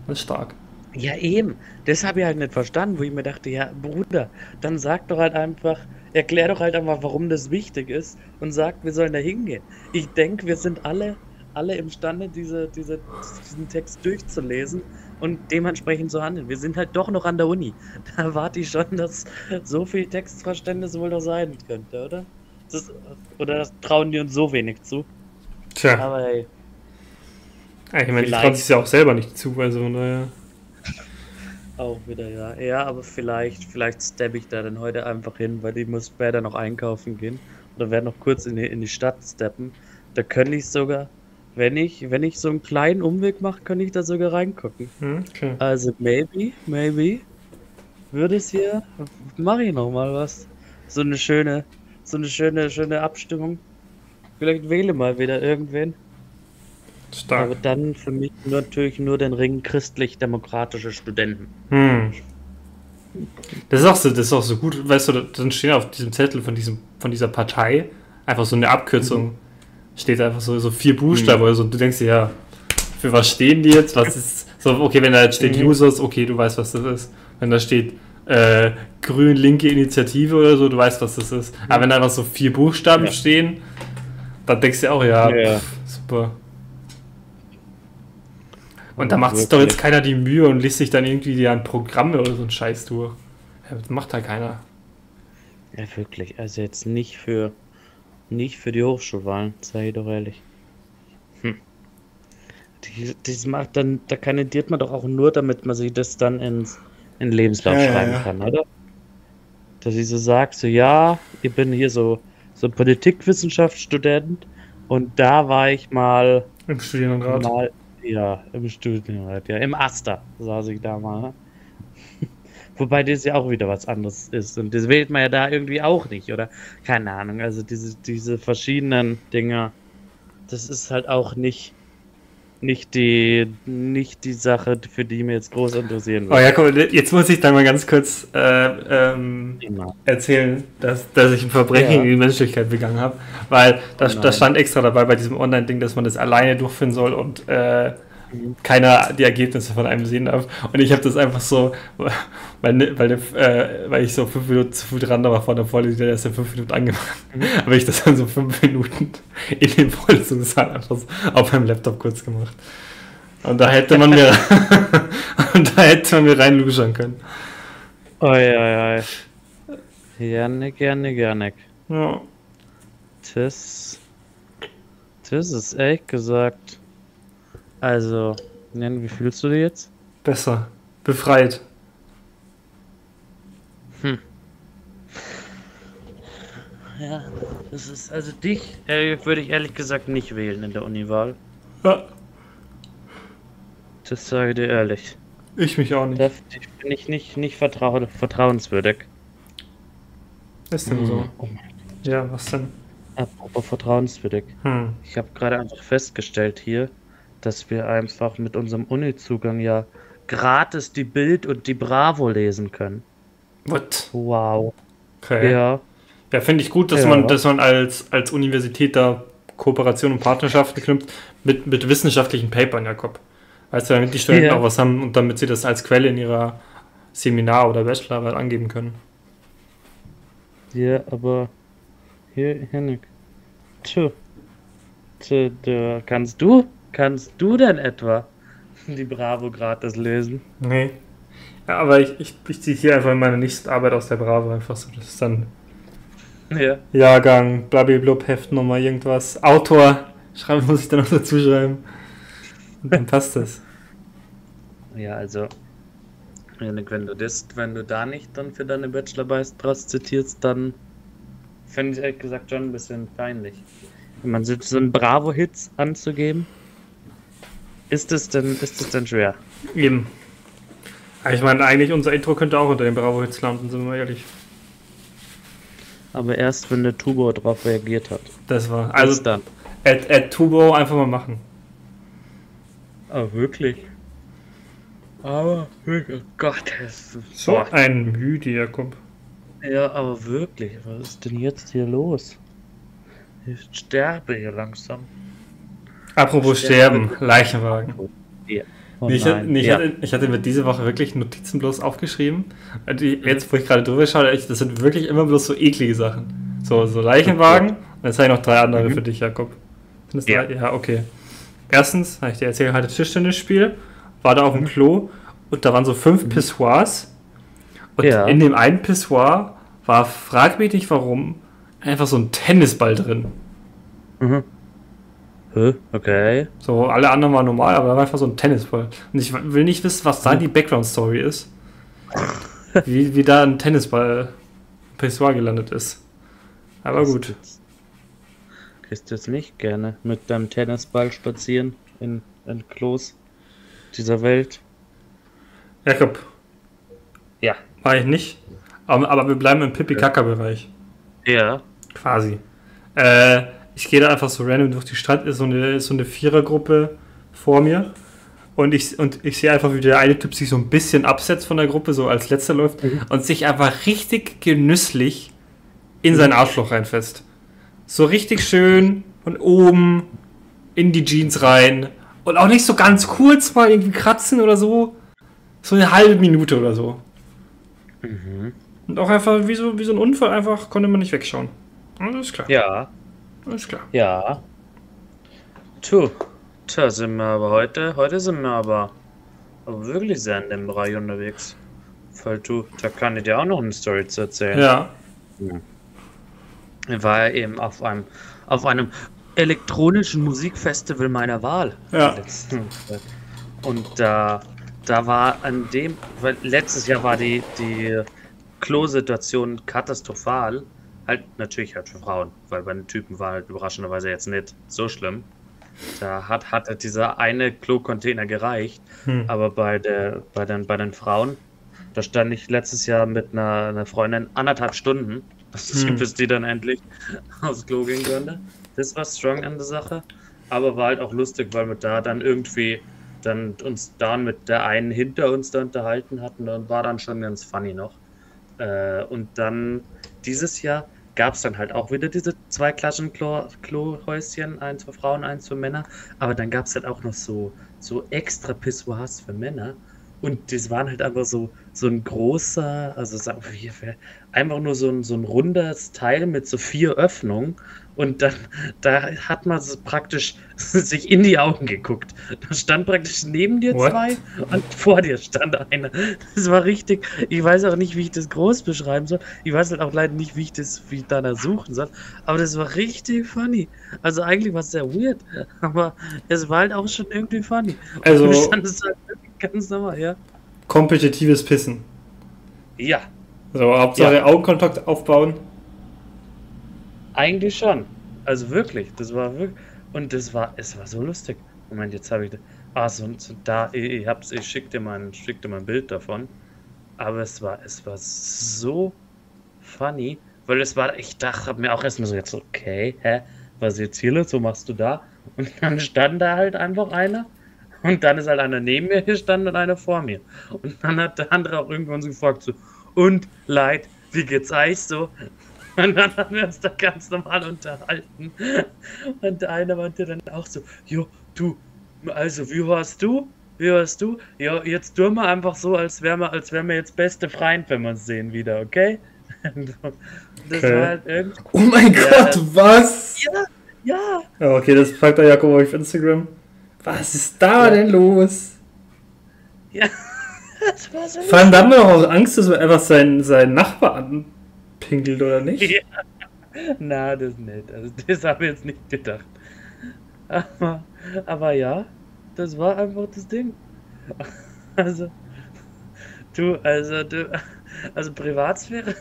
Das ist stark. Ja, eben. Das habe ich halt nicht verstanden, wo ich mir dachte, ja, Bruder, dann sag doch halt einfach, erklär doch halt einfach, warum das wichtig ist und sag, wir sollen da hingehen. Ich denke, wir sind alle, alle imstande, diese, diese, diesen Text durchzulesen und dementsprechend zu handeln. Wir sind halt doch noch an der Uni. Da erwarte ich schon, dass so viel Textverständnis wohl noch sein könnte, oder? Das, oder das trauen die uns so wenig zu. Tja, Aber hey, ja, ich meine, die trauen sich ja auch selber nicht zu, also von daher. Auch wieder, ja. Ja, aber vielleicht, vielleicht steppe ich da dann heute einfach hin, weil ich muss später noch einkaufen gehen. Oder werde noch kurz in die, in die Stadt steppen. Da könnte ich sogar, wenn ich, wenn ich so einen kleinen Umweg mache, könnte ich da sogar reingucken. Hm, okay. Also maybe, maybe würde es hier, mache ich noch mal was. So eine schöne, so eine schöne, schöne Abstimmung. Vielleicht wähle mal wieder irgendwen. Stark. Aber dann für mich natürlich nur den Ring christlich-demokratische Studenten. Hm. Das ist auch so, das ist auch so gut, weißt du, dann stehen auf diesem Zettel von diesem, von dieser Partei einfach so eine Abkürzung. Steht einfach so, so vier Buchstaben oder so. Und du denkst dir, ja, für was stehen die jetzt? Was ist. So, okay, wenn da jetzt steht Mhm. Users, okay, du weißt, was das ist. Wenn da steht äh, grün-linke Initiative oder so, du weißt, was das ist. Aber wenn da einfach so vier Buchstaben Ja. stehen, dann denkst du auch, ja, Ja. pff, super. Und da Ja, macht sich doch jetzt keiner die Mühe und liest sich dann irgendwie die an Programme oder so ein Scheiß durch. Ja, das macht halt keiner. Ja, wirklich. Also jetzt nicht für nicht für die Hochschulwahlen, sage ich doch ehrlich. Hm. Das macht dann, da kandidiert man doch auch nur, damit man sich das dann ins in den Lebenslauf Ja, ja, schreiben ja. kann, oder? Dass ich so sag, so ja, ich bin hier so so Politikwissenschaftsstudent und da war ich mal Im Studienrat. Mal, ja, im Studienrat, ja, im Aster saß ich da mal. ne? Wobei das ja auch wieder was anderes ist. Und das wählt man ja da irgendwie auch nicht, oder? Keine Ahnung. Also diese, diese verschiedenen Dinger, das ist halt auch nicht, nicht die, nicht die Sache, für die mir jetzt groß interessieren Oh ja, komm, jetzt muss ich dann mal ganz kurz äh, ähm, erzählen, dass, dass ich ein Verbrechen Ja. gegen die Menschlichkeit begangen habe. Weil da, Oh da nein. stand extra dabei bei diesem Online-Ding, dass man das alleine durchführen soll und äh. Keiner die Ergebnisse von einem sehen darf. Und ich habe das einfach so, weil, weil, äh, weil ich so fünf Minuten zu früh dran war vor der Vorlesung, der erst in fünf Minuten angemacht. Mhm. habe ich das dann so fünf Minuten in den Vorlesungssaal einfach so auf meinem Laptop kurz gemacht. Und da hätte man mir, und da hätte man mir reinluschern können. Oi, oi, oi. Gerne, gerne, gerne. Ja. Das, das ist ehrlich gesagt. Also, wie fühlst du dich jetzt? Besser. Befreit. Ja, das ist also dich äh, würde ich ehrlich gesagt nicht wählen in der Uniwahl. Ja, Das sage ich dir ehrlich. ich mich auch nicht. Da bin ich nicht, nicht vertrau vertrauenswürdig. Ist denn so? Oh mein Ja, was denn? Apropos vertrauenswürdig. Hm. Ich habe gerade einfach festgestellt hier, dass wir einfach mit unserem Uni-Zugang ja gratis die Bild und die Bravo lesen können. What? Wow. Okay. Ja, Ja. finde ich gut, dass Ja. man, dass man als, als Universität da Kooperation und Partnerschaften knüpft mit, mit wissenschaftlichen Papern, Jakob. Du, damit die Studenten Ja. auch was haben und damit sie das als Quelle in ihrer Seminar- oder Bachelorarbeit angeben können. Ja, aber hier, Henrik. Tö, tö. Kannst du? Kannst du denn etwa die Bravo gratis lesen? Nee. Ja, aber ich, ich, ich ziehe hier einfach meine nächste Arbeit aus der Bravo einfach so. Das ist dann Ja. Jahrgang, blablablub, Heftnummer, irgendwas. Autor, schreiben muss ich dann noch dazu schreiben. Und dann passt das. Ja, also, Henrik, wenn du das, wenn du da nicht dann für deine Bachelorarbeit draus zitierst, dann finde ich ehrlich gesagt schon ein bisschen peinlich. Wenn man so so einen Bravo-Hits anzugeben, ist es denn, ist es denn schwer? Eben. Ich meine, eigentlich unser Intro könnte auch unter den Bravo-Hits landen, sind wir mal ehrlich. Aber erst, wenn der Tubo darauf reagiert hat. Das war. Also Also, dann. add, add Tubo einfach mal machen. Ah, wirklich? Aber wirklich, oh Gott, das ist So Boah. ein müde Jakob. Ja, aber wirklich, was ist denn jetzt hier los? Ich sterbe hier langsam. Apropos Sterben. Sterben, Leichenwagen. Ja. Oh ich, ich, ja. hatte, ich hatte mir diese Woche wirklich Notizen bloß aufgeschrieben. Die, jetzt, wo ich gerade drüber schaue, das sind wirklich immer bloß so eklige Sachen. So, so Leichenwagen. Und jetzt habe ich noch drei andere Mhm. für dich, Jakob. Sind das Ja. drei? Ja, okay. Erstens, habe ich dir erzählt, hatte Tischtennisspiel, war da auf dem Klo und da waren so fünf Pissoirs. Und Ja. in dem einen Pissoir war, frag mich nicht warum, einfach so ein Tennisball drin. Mhm. Hä? Okay. So, alle anderen waren normal, aber da war einfach so ein Tennisball. Und ich will nicht wissen, was da die Background-Story ist. Wie, wie da ein Tennisball im Pissoir gelandet ist. Aber gut. Gehst du jetzt nicht gerne mit deinem Tennisball spazieren in, in Klos dieser Welt? Jakob, Ja. war ich nicht. Aber, aber wir bleiben im Pipi-Kaka-Bereich. Ja. Quasi. Äh, ich gehe da einfach so random durch die Stadt, ist so eine, ist so eine Vierergruppe vor mir. Und ich, und ich sehe einfach, wie der eine Typ sich so ein bisschen absetzt von der Gruppe, so als letzter läuft Mhm. und sich einfach richtig genüsslich in sein Arschloch reinfasst. So richtig schön und oben in die Jeans rein. Und auch nicht so ganz kurz mal irgendwie kratzen oder so. So eine halbe Minute oder so. Mhm. Und auch einfach wie so, wie so ein Unfall, einfach konnte man nicht wegschauen. Alles klar. Ja. Alles klar. Ja. Tu. Tja, sind wir aber heute, heute sind wir aber, aber wirklich sehr in dem Bereich unterwegs. Weil du, da kann ich dir auch noch eine Story zu erzählen. Ja. Ich war ja eben auf einem, auf einem elektronischen Musikfestival meiner Wahl. Ja. Und da, da war an dem, weil letztes Jahr war die, die Klo-Situation katastrophal. Halt natürlich halt für Frauen, weil bei den Typen war halt überraschenderweise jetzt nicht so schlimm. Da hat, hatte dieser eine Klo-Container gereicht. Hm. Aber bei, der, bei, den, bei den Frauen, da stand ich letztes Jahr mit einer, einer Freundin anderthalb Stunden, Hm. bis die dann endlich aufs Klo gehen konnte. Das war strong an der Sache. Aber war halt auch lustig, weil wir da dann irgendwie dann uns dann mit der einen hinter uns da unterhalten hatten und war dann schon ganz funny noch. Äh, und dann dieses Jahr gab es dann halt auch wieder diese zwei Klassen Klo eins für Frauen, eins für Männer. Aber dann gab es halt auch noch so, so extra Pissoirs für Männer. Und das waren halt einfach so, so ein großer, also einfach nur so ein, so ein rundes Teil mit so vier Öffnungen. Und dann, da hat man praktisch sich in die Augen geguckt. Da stand praktisch neben dir What? zwei und vor dir stand einer. Das war richtig. Ich weiß auch nicht, wie ich das groß beschreiben soll. Ich weiß halt auch leider nicht, wie ich das, wie ich danach suchen soll. Aber das war richtig funny. Also eigentlich war es sehr weird. Aber es war halt auch schon irgendwie funny. Also- Und fand es halt ganz normal, ja. Kompetitives Pissen. Ja, So, Hauptsache Augenkontakt aufbauen. Eigentlich schon. Also wirklich, das war wirklich. Und das war, es war so lustig. Moment, jetzt habe ich. Ah, so, so da, ich, hab's, ich schick dir, mal ein, schick dir mal ein Bild davon. Aber es war, es war so funny, weil es war, ich dachte hab mir auch erstmal so, jetzt, okay, hä, was jetzt hier los, so machst du da? Und dann stand da halt einfach einer Und dann ist halt einer neben mir gestanden und einer vor mir. Und dann hat der andere auch irgendwann so gefragt, so, und Leid, wie geht's euch so? Und dann haben wir uns da ganz normal unterhalten. Und der eine meinte dann auch so, jo, du, also wie warst du? Wie warst du? Ja, jetzt tun wir einfach so, als wären wir, als wären wir jetzt beste Freund, wenn wir uns sehen wieder, okay? Das okay. war halt irgendwie. Oh mein ja, Gott, was? Ja, ja. ja. Okay, das fragt der Jakob auf Instagram. Was ist da ja. denn los? Ja, das war so. Vor allem, da haben wir auch Angst, dass man einfach seinen, seinen Nachbar anpinkelt, oder nicht? Ja. Na, das nicht. Also, das habe ich jetzt nicht gedacht. Aber, aber ja, das war einfach das Ding. Also, du, also, du, also Privatsphäre.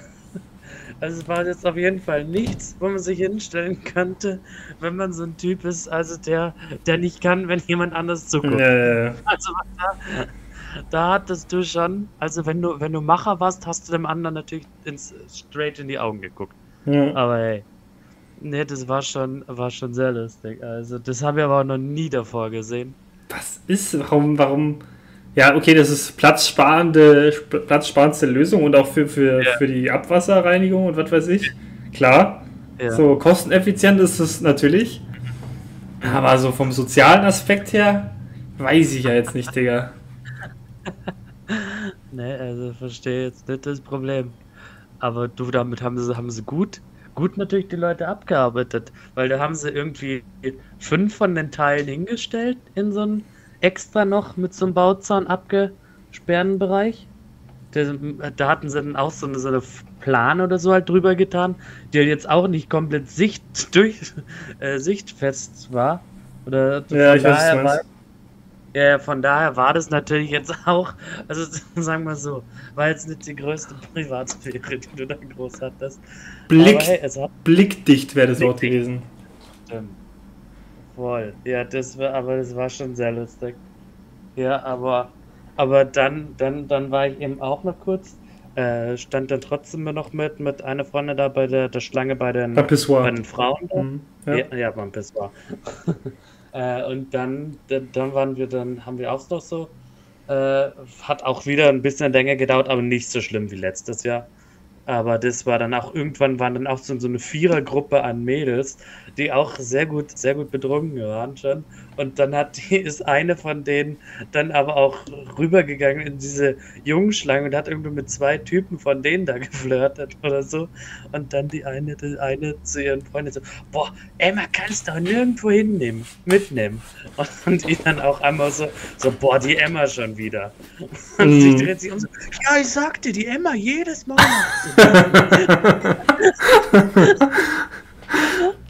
Also es war jetzt auf jeden Fall nichts, wo man sich hinstellen könnte, wenn man so ein Typ ist, also der, der nicht kann, wenn jemand anders zuguckt. Ja, ja. Also da, da hattest du schon, also wenn du, wenn du Macher warst, hast du dem anderen natürlich ins, straight in die Augen geguckt. Ja. Aber hey. Nee, das war schon, war schon sehr lustig. Also, das haben wir aber auch noch nie davor gesehen. Was ist, warum, warum, ja, okay, das ist platzsparende, platzsparendste Lösung und auch für, für, ja. für die Abwasserreinigung und was weiß ich. Klar, ja. so kosteneffizient ist es natürlich. Aber so vom sozialen Aspekt her, weiß ich ja jetzt nicht, Digga. ne, also verstehe jetzt nicht das Problem. Aber du, damit haben sie, haben sie gut gut natürlich die Leute abgearbeitet, weil da haben sie irgendwie fünf von den Teilen hingestellt in so einen extra noch mit so einem Bauzaun abgesperrten Bereich. Da, da hatten sie dann auch so eine, so eine Plan oder so halt drüber getan, die halt jetzt auch nicht komplett sicht durch, äh, sichtfest war. Oder ja, ich weiß, war, ja, von daher war das natürlich jetzt auch, also sagen wir so, war jetzt nicht die größte Privatsphäre, die du da groß hattest. Blick, hey, blickdicht wäre das Wort gewesen. Stimmt. Voll. Ja, das war, aber das war schon sehr lustig. Ja, aber, aber dann, dann, dann war ich eben auch noch kurz, äh, stand dann trotzdem noch mit, mit einer Freundin da bei der, der Schlange bei den, bei den Frauen. Mhm, ja. ja, ja, beim Pissoir. äh, und dann, dann, waren wir, dann haben wir auch noch so, äh, hat auch wieder ein bisschen länger gedauert, aber nicht so schlimm wie letztes Jahr. Aber das war dann auch, irgendwann waren dann auch so, so eine Vierergruppe an Mädels, die auch sehr gut, sehr gut betrunken waren schon. Und dann hat die, ist eine von denen dann aber auch rübergegangen in diese Jungschlange und hat irgendwie mit zwei Typen von denen da geflirtet oder so. Und dann die eine, die eine zu ihren Freunden so, boah, Emma kannst du auch nirgendwo hinnehmen, mitnehmen. Und die dann auch einmal so, so, boah, die Emma schon wieder. Und mm. sie dreht sich um so, ja, ich sagte, die Emma jedes Mal.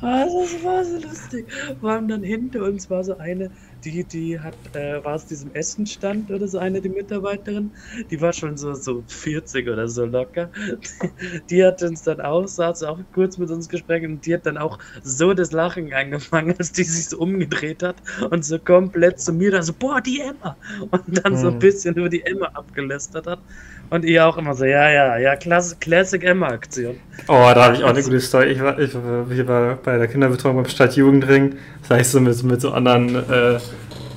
das war so lustig. Wir haben dann hinter uns war so eine, die, die hat, äh, war aus diesem Essenstand oder so eine, die Mitarbeiterin, die war schon so, so 40 oder so locker. Die, hat uns dann auch, saß auch kurz mit uns gesprochen und die hat dann auch so das Lachen angefangen, als die sich so umgedreht hat und so komplett zu mir dann so, boah, die Emma! Und dann mhm. so ein mhm. bisschen über die Emma abgelästert hat. Und ihr auch immer so, ja, ja, ja, Classic, Classic Emma-Aktion. Oh, da habe ich auch eine gute Story. Ich war, ich war bei der Kinderbetreuung beim Stadtjugendring. Das heißt so mit, mit so anderen, äh,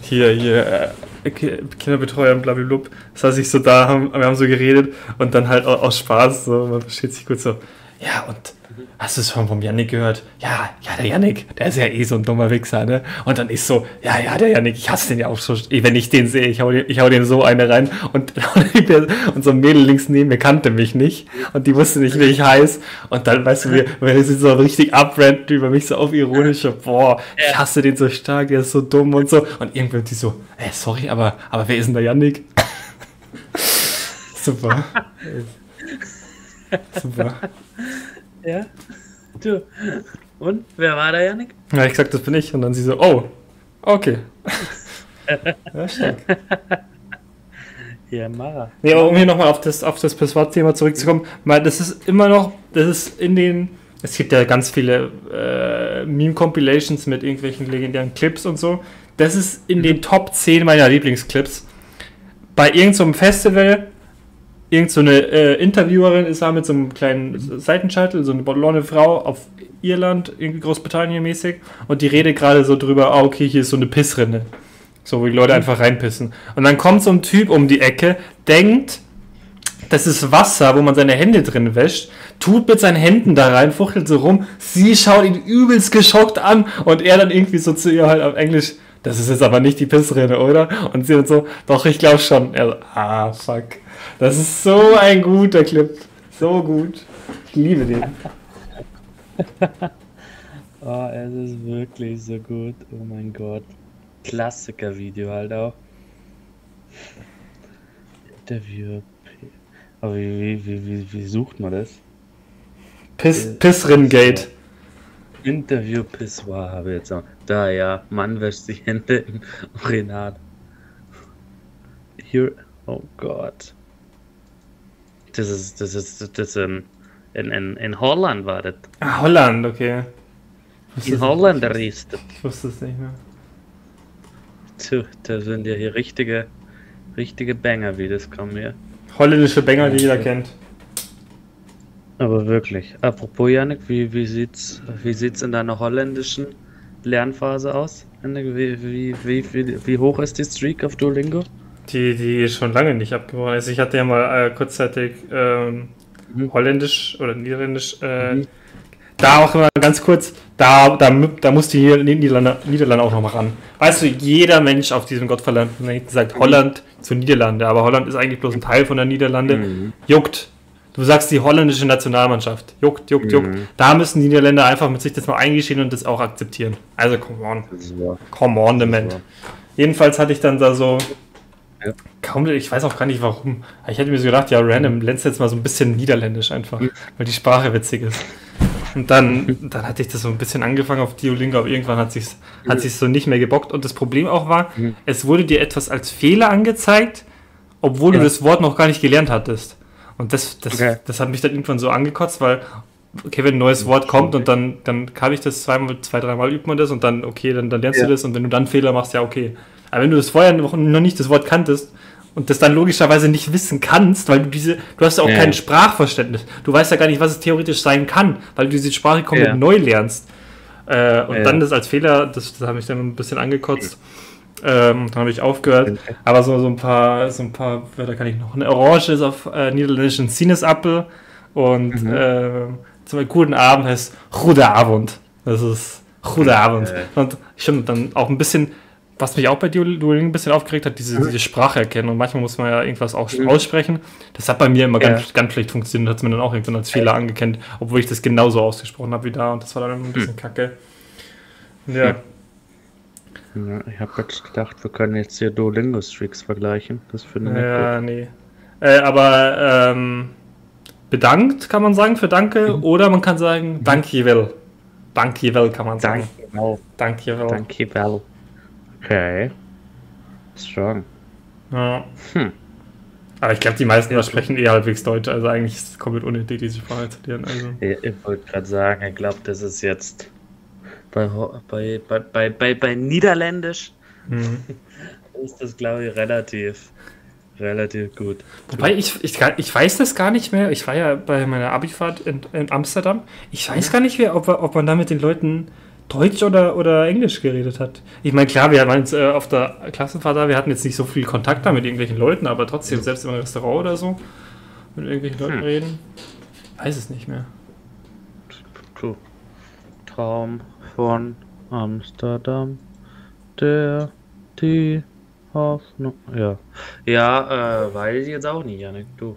hier, hier, äh, Kinderbetreuern, blablabla. Das heißt, ich so da, haben, wir haben so geredet und dann halt aus Spaß, so, man versteht sich gut so. Ja, und hast du es schon vom Yannick gehört? Ja, ja, der Yannick, der ist ja eh so ein dummer Wichser, ne? Und dann ist so, ja, ja, der Yannick, ich hasse den ja auch so, wenn ich den sehe, ich hau, ich hau dem so eine rein. Und, und so ein Mädel links neben mir kannte mich nicht und die wusste nicht, wie ich heiß. Und dann, weißt du, wir, wir sind so richtig abrant über mich, so auf ironische, boah, ich hasse den so stark, der ist so dumm und so. Und irgendwann die so, ey, sorry, aber, aber wer ist denn der Yannick? Super. Super. Ja. Du. Und wer war da, Janik? Ja, ich gesagt, das bin ich. Und dann sie so, oh, okay. ja, stark. Ja, Mara. Nee, aber um hier nochmal auf das, auf das Passwort-Thema zurückzukommen, mal, das ist immer noch, das ist in den, es gibt ja ganz viele äh, Meme-Compilations mit irgendwelchen legendären Clips und so. Das ist in den Top 10 meiner Lieblingsclips. Bei irgendeinem so Festival irgend so eine äh, Interviewerin ist da mit so einem kleinen Seitenscheitel, so eine blonde Frau auf Irland, irgendwie Großbritannien mäßig, und die redet gerade so drüber, ah, okay, hier ist so eine Pissrinne. So, wo die Leute einfach reinpissen. Und dann kommt so ein Typ um die Ecke, denkt, das ist Wasser, wo man seine Hände drin wäscht, tut mit seinen Händen da rein, fuchtelt so rum, sie schaut ihn übelst geschockt an und er dann irgendwie so zu ihr halt auf Englisch, das ist jetzt aber nicht die Pissrinne, oder? Und sie dann so, doch, ich glaube schon. Er so, ah, fuck. Das ist so ein guter Clip. So gut. Ich liebe den. oh, es ist wirklich so gut. Oh mein Gott. Klassiker-Video halt auch. Interview. Aber wie, wie, wie, wie, sucht man das? Piss, äh, Pissrinngate. Interview Pissoir habe ich jetzt auch. Da ja, Mann wäscht die Hände im Urinal. Hier, oh Gott. Das ist, das ist, das ist in, in, in, in Holland war das. Ah, Holland, okay. In Holland ist das. Ich wusste es nicht mehr. Tja, da sind ja hier richtige, richtige Banger, wie das kommen hier. Holländische Banger, die jeder kennt. Aber wirklich. Apropos Janik, wie, wie sieht's, wie sieht's in deiner holländischen Lernphase aus? Wie, wie, wie, wie, wie hoch ist die Streak auf Duolingo? Die, die ist schon lange nicht abgebrochen. Also ich hatte ja mal äh, kurzzeitig ähm, mhm. Holländisch oder Niederländisch. Äh, mhm. Da auch immer ganz kurz, da, da, da muss die Niederlande, Niederlande auch noch mal ran. Weißt du, jeder Mensch auf diesem gottverdammten Planeten sagt Holland zu Niederlande, aber Holland ist eigentlich bloß ein Teil von der Niederlande. Mhm. Juckt. Du sagst die holländische Nationalmannschaft. Juckt, juckt, juckt. Mhm. Da müssen die Niederländer einfach mit sich das mal eingestehen und das auch akzeptieren. Also, come on. Come on, the man. Jedenfalls hatte ich dann da so. Ja. Kaum, ich weiß auch gar nicht warum. Ich hätte mir so gedacht, ja, random, lernst jetzt mal so ein bisschen Niederländisch einfach, mhm. weil die Sprache witzig ist. Und dann, dann hatte ich das so ein bisschen angefangen auf Duolingo, aber irgendwann hat sich hat sich's so nicht mehr gebockt. Und das Problem auch war, mhm. es wurde dir etwas als Fehler angezeigt, obwohl ja. du das Wort noch gar nicht gelernt hattest. Und das, das, okay. das hat mich dann irgendwann so angekotzt, weil, okay, wenn ein neues Wort kommt und dann, dann kann ich das zweimal, zwei, dreimal übt man das und dann, okay, dann, dann lernst ja. du das und wenn du dann Fehler machst, ja, okay. Aber wenn du das vorher noch, nicht das Wort kanntest und das dann logischerweise nicht wissen kannst, weil du diese, du hast ja auch ja. kein Sprachverständnis. Du weißt ja gar nicht, was es theoretisch sein kann, weil du diese Sprache komplett ja. neu lernst. Äh, und dann das als Fehler, das, das hat mich dann ein bisschen angekotzt. Ähm, dann habe ich aufgehört. Aber so, so ein paar, so ein paar Wörter kann ich noch. Eine Orange ist auf äh, Niederländisch ein Sinnesappel und mhm. äh, zum Beispiel guten Abend heißt Goede Abend. Das ist Goede Abend. Okay. Und ich finde dann auch ein bisschen, was mich auch bei Duolingo ein bisschen aufgeregt hat, diese, mhm. diese Spracherkennung. Manchmal muss man ja irgendwas auch mhm. aussprechen. Das hat bei mir immer ganz, ja. ganz schlecht funktioniert. Hat es mir dann auch irgendwann als Fehler angekennt, obwohl ich das genauso ausgesprochen habe wie da. Und das war dann ein bisschen mhm. kacke. Ja, ja, ich habe jetzt gedacht, wir können jetzt hier Duolingo-Streaks vergleichen. Das finde ich Ja, gut. nee. Äh, aber ähm, bedankt kann man sagen für Danke mhm. oder man kann sagen. Dankjewel. Dankjewel kann man sagen. Dankjewel. Dankjewel. Dankjewel. Okay. Strong. Ja. Hm. Aber ich glaube, die meisten ja, sprechen eher halbwegs Deutsch, also eigentlich ist es komplett unnötig, diese Sprache zu lernen. Also. Ich, ich wollte gerade sagen, ich glaube, das ist jetzt bei, bei, bei, bei, bei Niederländisch mhm. ist das, glaube ich, relativ, relativ gut. Wobei, ich, ich, ich weiß das gar nicht mehr. Ich war ja bei meiner Abifahrt in, in Amsterdam. Ich weiß gar nicht mehr, ob, ob man da mit den Leuten Deutsch oder, oder Englisch geredet hat. Ich meine, klar, wir waren jetzt äh, auf der Klassenfahrt da, wir hatten jetzt nicht so viel Kontakt da mit irgendwelchen Leuten, aber trotzdem, selbst im Restaurant oder so, mit irgendwelchen Leuten hm. reden. Weiß es nicht mehr. Traum von Amsterdam, der die Hoffnung. Ja, ja äh, weiß ich jetzt auch nicht, Janik. Du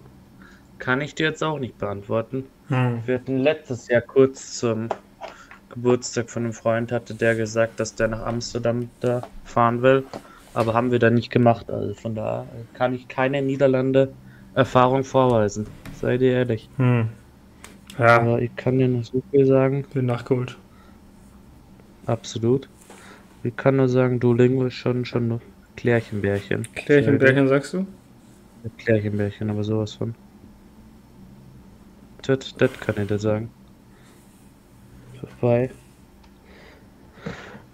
kann ich dir jetzt auch nicht beantworten. Hm. Wir hatten letztes Jahr kurz zum Geburtstag von einem Freund hatte der gesagt, dass der nach Amsterdam da fahren will, aber haben wir da nicht gemacht. Also von da kann ich keine Niederlande Erfahrung vorweisen. Seid ihr ehrlich. Hm. Ja. Aber ich kann dir noch so viel sagen. Bin nachgeholt. Absolut. Ich kann nur sagen, Duolingo ist schon, schon ein Klärchenbärchen. Klärchenbärchen sagst du? Klärchenbärchen, aber sowas von. Das, das kann ich dir sagen. Vorbei.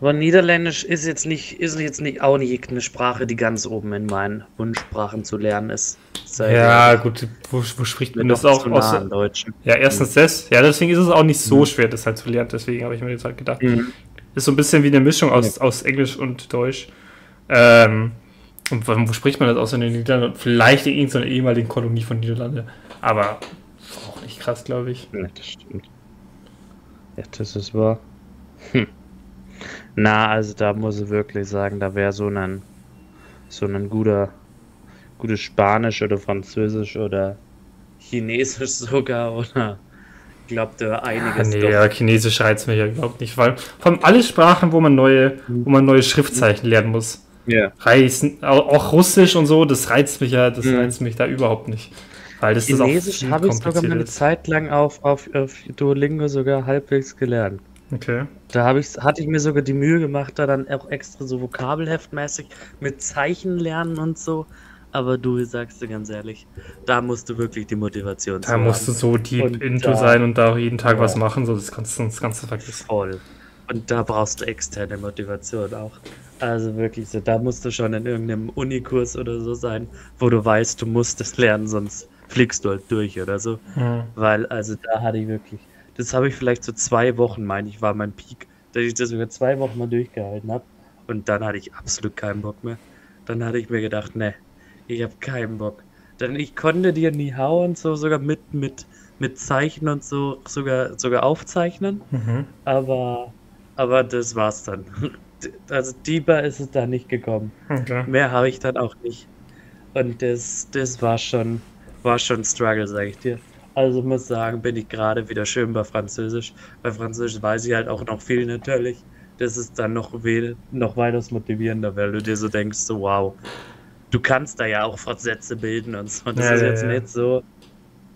Aber Niederländisch ist jetzt nicht, ist jetzt nicht auch nicht eine Sprache, die ganz oben in meinen Wunschsprachen zu lernen ist. ja, gut, wo, wo spricht man das auch aus? Deutschen. Ja, erstens das. Ja, deswegen ist es auch nicht so mhm. schwer, das halt zu lernen. Deswegen habe ich mir jetzt halt gedacht. Mhm. Ist so ein bisschen wie eine Mischung aus, aus Englisch und Deutsch. Ähm, und wo spricht man das aus in den Niederlanden? Vielleicht in irgendeiner ehemaligen Kolonie von Niederlande. Aber auch nicht krass, glaube ich. Ja, das stimmt. Ja, das ist wahr. Hm. Na, also da muss ich wirklich sagen, da wäre so ein so ein guter gutes Spanisch oder Französisch oder Chinesisch sogar oder ich glaube da einiges. Ah, nee, ja, Chinesisch reizt mich ja überhaupt nicht, weil vor allem alle Sprachen, wo man neue, wo man neue Schriftzeichen lernen muss. Ja. Reizen, auch Russisch und so, das reizt mich ja, das mhm. reizt mich da überhaupt nicht. Weil das Chinesisch habe ich sogar mal eine Zeit lang auf, auf, auf Duolingo sogar halbwegs gelernt. Okay. Da habe ich, hatte ich mir sogar die Mühe gemacht, da dann auch extra so vokabelheftmäßig mit Zeichen lernen und so. Aber du sagst dir ganz ehrlich, da musst du wirklich die Motivation Da musst haben. du so deep und into da, sein und da auch jeden Tag ja. was machen, so das kannst, das kannst du vergessen. Voll. Und da brauchst du externe Motivation auch. Also wirklich so, da musst du schon in irgendeinem Unikurs oder so sein, wo du weißt, du musst es lernen, sonst fliegst du halt durch oder so. Mhm. Weil, also da hatte ich wirklich, das habe ich vielleicht so zwei Wochen, meine ich, war mein Peak, dass ich das sogar zwei Wochen mal durchgehalten habe. Und dann hatte ich absolut keinen Bock mehr. Dann hatte ich mir gedacht, ne, ich habe keinen Bock. Denn ich konnte dir nie hauen, so sogar mit, mit, mit Zeichen und so, sogar, sogar aufzeichnen. Mhm. Aber, aber das war's dann. Also tiefer ist es da nicht gekommen. Okay. Mehr habe ich dann auch nicht. Und das, das war schon, war schon Struggle, sage ich dir. Also muss sagen, bin ich gerade wieder schön bei Französisch. Bei Französisch weiß ich halt auch noch viel natürlich. Das ist dann noch, noch weitaus motivierender, weil du dir so denkst, so wow, du kannst da ja auch Fortsätze bilden und so. Das ja, ist jetzt ja. nicht so,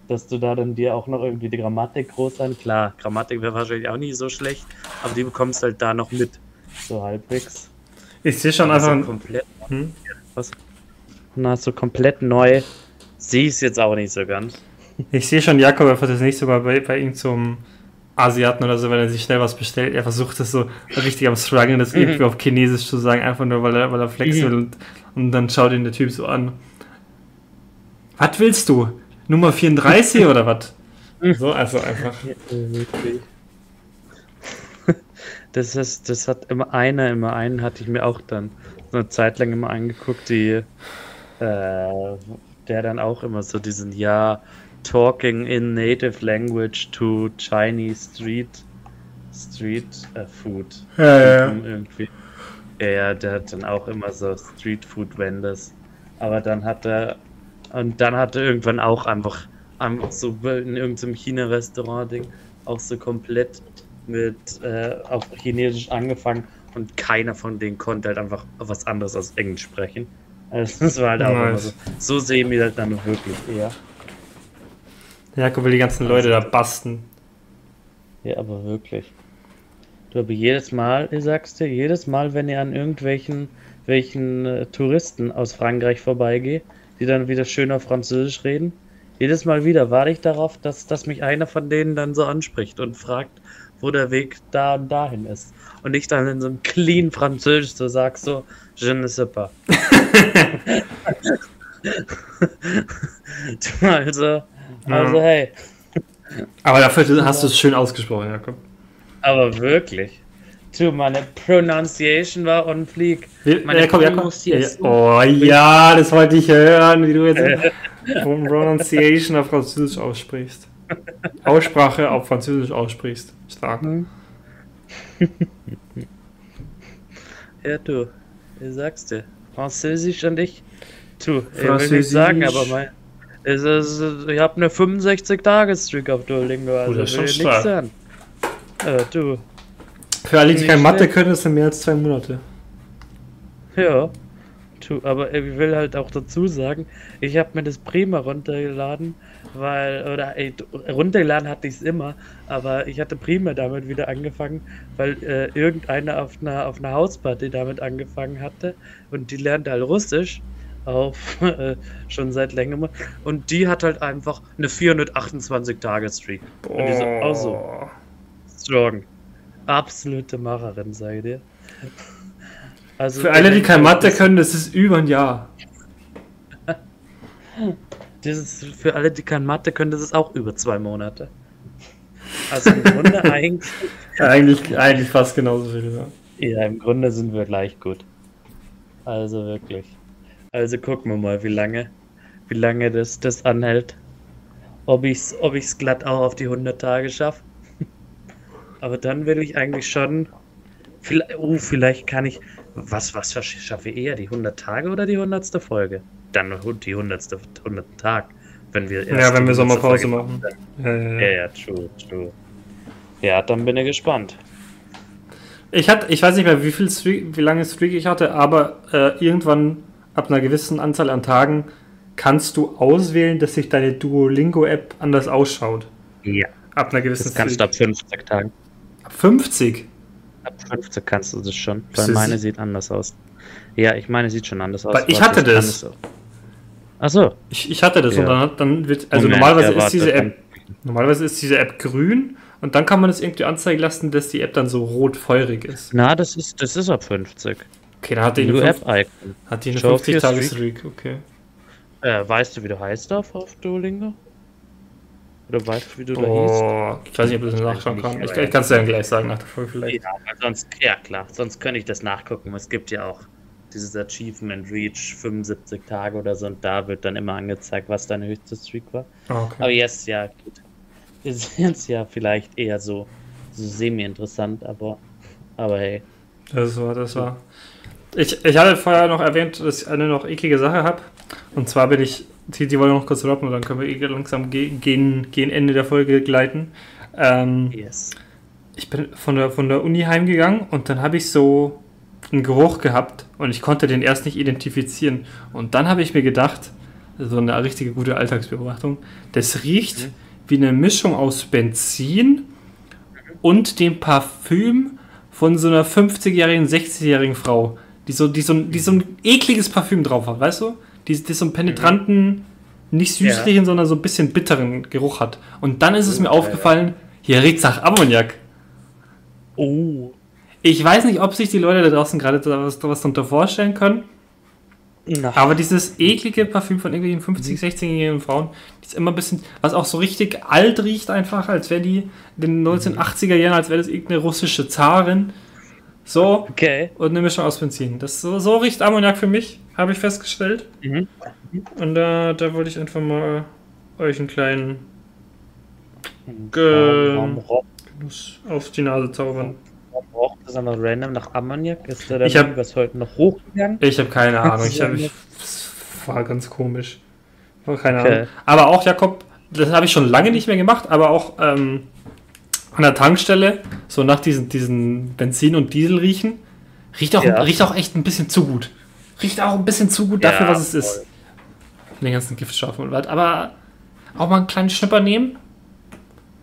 dass du da dann dir auch noch irgendwie die Grammatik groß an. Klar, Grammatik wäre wahrscheinlich auch nicht so schlecht, aber die bekommst halt da noch mit. So halbwegs. Ich sehe schon einfach. Komplett, hm? Was? Na, so komplett neu sehe ich es jetzt auch nicht so ganz. Ich sehe schon Jakob einfach das nächste Mal bei, bei ihm zum Asiaten oder so, wenn er sich schnell was bestellt. Er versucht das so richtig am Struggeln, das irgendwie auf Chinesisch zu sagen, einfach nur, weil er, weil er flex will. Und, und dann schaut ihn der Typ so an. Was willst du? Nummer 34 oder was? So, also einfach. Das ist, das hat immer einer, immer einen hatte ich mir auch dann so eine Zeit lang immer angeguckt, die, äh, der dann auch immer so diesen, ja, talking in native language to Chinese street street uh, food. Ja, ja. Irgendwie. Ja, der hat dann auch immer so Street Food Vendors. Aber dann hat er und dann hat er irgendwann auch einfach, einfach so in irgendeinem China-Restaurant-Ding auch so komplett mit äh, auf Chinesisch angefangen und keiner von denen konnte halt einfach was anderes als Englisch sprechen. Also das war halt auch nice. immer so. So sehen wir das dann wirklich eher. Jakob will die ganzen Leute da basten. Ja, aber wirklich. Du aber jedes Mal, ich sag's dir, jedes Mal, wenn ihr an irgendwelchen welchen äh, Touristen aus Frankreich vorbeigehe, die dann wieder schön auf Französisch reden, jedes Mal wieder warte ich darauf, dass, dass mich einer von denen dann so anspricht und fragt, wo der Weg da und dahin ist. Und ich dann in so einem clean Französisch so sag so, je ne sais pas. also, also, hey. Aber dafür hast du es schön ausgesprochen, Jakob. Aber wirklich. Du, meine Pronunciation war on fleek. Meine Jakob, Jakob. Oh ja, das wollte ich hören, wie du jetzt Pronunciation auf Französisch aussprichst. Aussprache auf Französisch aussprichst. Stark. Hm. ja, du, ich sag's dir. Französisch und ich. Du, ich will nicht sagen, aber mein, es ist, ich habe eine 65-Tage-Streak auf Duolingo, also oh, das ist schon stark. Äh, du. Für alle, die keine Mathe können, ist es mehr als zwei Monate. Ja. Du, aber ich will halt auch dazu sagen, ich habe mir das Prima runtergeladen, weil, oder ey, runtergeladen hatte ich es immer, aber ich hatte Prima damit wieder angefangen, weil äh, irgendeiner auf einer, auf einer Hausparty damit angefangen hatte und die lernt halt Russisch auf äh, schon seit längerem. Und die hat halt einfach eine 428-Tage-Streak. Und die so, auch so. Strong. Absolute Macherin, sage ich dir. Also, Für alle, die kein Mathe können, das ist über ein Jahr. das ist für alle, die kein Mathe können, das ist auch über zwei Monate. Also im Grunde eigentlich. eigentlich, eigentlich fast genauso viel, ja. Ja, im Grunde sind wir gleich gut. Also wirklich. Also gucken wir mal, wie lange, wie lange das, das anhält. Ob ich's, ob ich's glatt auch auf die 100 Tage schaffe. Aber dann will ich eigentlich schon. Vielleicht, oh, vielleicht kann ich. Was, was schaffe ich eher? Die 100 Tage oder die 100. Folge? Dann die 100. 100. Tag. Wenn wir Ja, wenn wir 100. Sommerpause machen. Ja, ja, Ja, ja. ja, true, true. Ja, dann bin ich gespannt. Ich, hatte, ich weiß nicht mehr, wie, viel Streak, wie lange Streak ich hatte, aber äh, irgendwann ab einer gewissen Anzahl an Tagen kannst du auswählen, dass sich deine Duolingo-App anders ausschaut. Ja. Ab einer gewissen Das kannst du ab 50 Tagen. Ab 50. Ab 50 kannst du das schon. Weil das- meine sieht anders aus. Ja, ich meine sieht schon anders aus. Weil ich hatte das. auch. Ach so. Ich, ich hatte das Ja. und dann, hat- dann wird, also Moment, normalerweise ja, ist diese App, normalerweise ist diese App grün und dann kann man es irgendwie anzeigen lassen, dass die App dann so rot feurig ist. Na, das ist, das ist ab 50. Okay, dann hat die New eine, App Icon. hat die eine Show 50 your Tage Streak. Okay. Äh, weißt du, wie du heißt auf, auf Duolingo? Oder weißt du, wie du da hieß? Oh, ich weiß nicht, ob ich das nachschauen kann. Ich, ich kann es dir dann gleich sagen nach der Folge vielleicht. Ja, sonst, ja klar, sonst könnte ich das nachgucken. Es gibt ja auch dieses Achievement Reach 75 Tage oder so und da wird dann immer angezeigt, was deine höchste Streak war. Ah, okay. Aber jetzt, ja, gut. Ist jetzt ja vielleicht eher so, so semi-interessant, aber, aber hey. Das war, das war. Ich, ich hatte vorher noch erwähnt, dass ich eine noch eklige Sache habe. Und zwar bin ich, die, die wollen wir noch kurz droppen und dann können wir eh langsam ge gegen, gegen Ende der Folge gleiten. Ähm, Yes. ich bin von der, von der Uni heimgegangen und dann habe ich so einen Geruch gehabt und ich konnte den erst nicht identifizieren. Und dann habe ich mir gedacht, so eine richtige gute Alltagsbeobachtung, das riecht Mhm. wie eine Mischung aus Benzin und dem Parfüm von so einer 50-jährigen, 60-jährigen Frau, die so, die, so, die so ein ekliges Parfüm drauf hat, weißt du? Die, die so einen penetranten, nicht süßlichen, sondern so ein bisschen bitteren Geruch hat. Und dann ist es mir Okay. aufgefallen, hier riecht nach Ammoniak. Oh. Ich weiß nicht, ob sich die Leute da draußen gerade da was, was darunter vorstellen können, Na, aber dieses eklige Parfüm von irgendwelchen 50, 16-jährigen Frauen, die ist immer ein bisschen, was auch so richtig alt riecht einfach, als wäre die in den 1980er Jahren, als wäre das irgendeine russische Zarin. So, okay. und eine Mischung aus Benzin. Das, so, so riecht Ammoniak für mich, habe ich festgestellt. Mhm. Und da, da wollte ich einfach mal euch einen kleinen Ge- Genuss auf die Nase zaubern. warum raucht das einfach random nach Ammoniak? Ist dann Ich hab- irgendwas heute noch hochgegangen? Ich habe keine Ahnung. Ich hab, ich, das war ganz komisch. War keine Okay. Ahnung. Aber auch, Jakob, das habe ich schon lange nicht mehr gemacht, aber auch ähm, an der Tankstelle, so nach diesen, diesen Benzin- und Diesel riechen, riecht auch, Ja. riecht auch echt ein bisschen zu gut. Riecht auch ein bisschen zu gut dafür, Ja, was es ist. voll. Von den ganzen Giftstoffen und was. Aber auch mal einen kleinen Schnipper nehmen.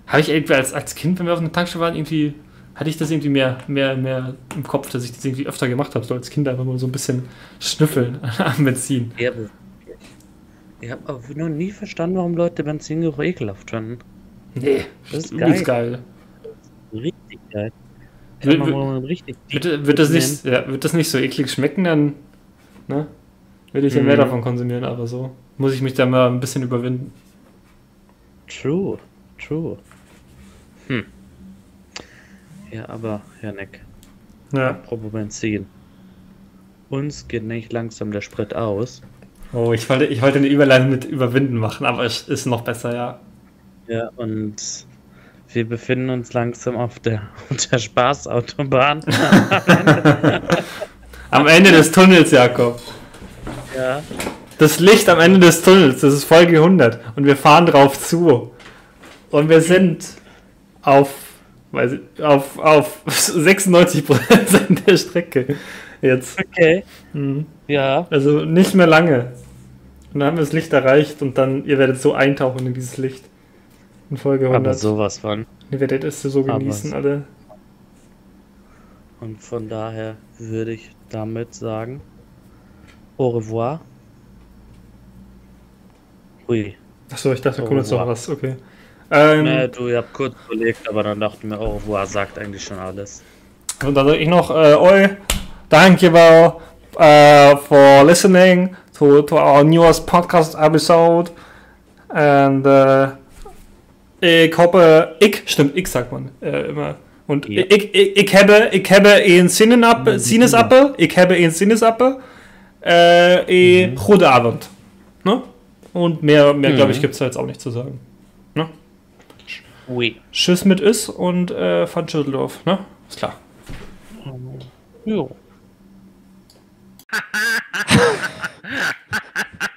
Habe ich irgendwie als, als Kind, wenn wir auf einer Tankstelle waren, irgendwie, hatte ich das irgendwie mehr, mehr, mehr im Kopf, dass ich das irgendwie öfter gemacht habe, so als Kind einfach mal so ein bisschen schnüffeln am Benzin. Ja, ich habe noch nie verstanden, warum Leute Benzingeruch ekelhaft fanden. Nee, Das ist übelst geil. Geil. Hätte man mal richtig Wird, wird, das nicht, ja, wird das nicht so eklig schmecken, dann ne, würde ich ja mehr Mhm. davon konsumieren, aber so muss ich mich da mal ein bisschen überwinden. True, true. Hm. Ja, aber, Janek, Ja. apropos Benzin. Uns geht nicht langsam der Sprit aus. Oh, ich wollte, ich wollte eine Überleitung mit überwinden machen, aber es ist noch besser, ja. Ja, und wir befinden uns langsam auf der, auf der Spaßautobahn. Am Ende des Tunnels, Jakob. ja. Das Licht am Ende des Tunnels, das ist Folge 100 und wir fahren drauf zu. Und wir sind auf, weiß ich, auf, auf 96% der Strecke jetzt. Okay. Mhm. Ja. Also nicht mehr lange. Und dann haben wir das Licht erreicht und dann, ihr werdet so eintauchen in dieses Licht. In Folge 100. Aber sowas von. ihr werdet es so Aber genießen, so. alle. Und von daher würde ich damit sagen, au revoir. Ui. Achso, ich dachte, da kommt jetzt noch was. Okay. Ähm, Ne, du, ich hab kurz überlegt, aber dann dachte ich mir, au revoir sagt eigentlich schon alles. Und dann sage ich noch, äh, oi, thank you well, uh, for listening to, to our newest podcast episode. And äh, ich hoffe, ich, stimmt, ich sagt man äh, immer. Und Ja. ich, ich, ich, habe, ich habe einen Sinnesappel, Sinnesappel, ich habe einen Sinnesappel. Äh, eh, mhm. Gute Abend. Ne? Und mehr, mehr mhm. glaube ich, gibt es da jetzt auch nicht zu sagen. Ne? Oui. Tschüss mit Is und äh, Van Schütteldorf. Ne? Ist klar. Jo.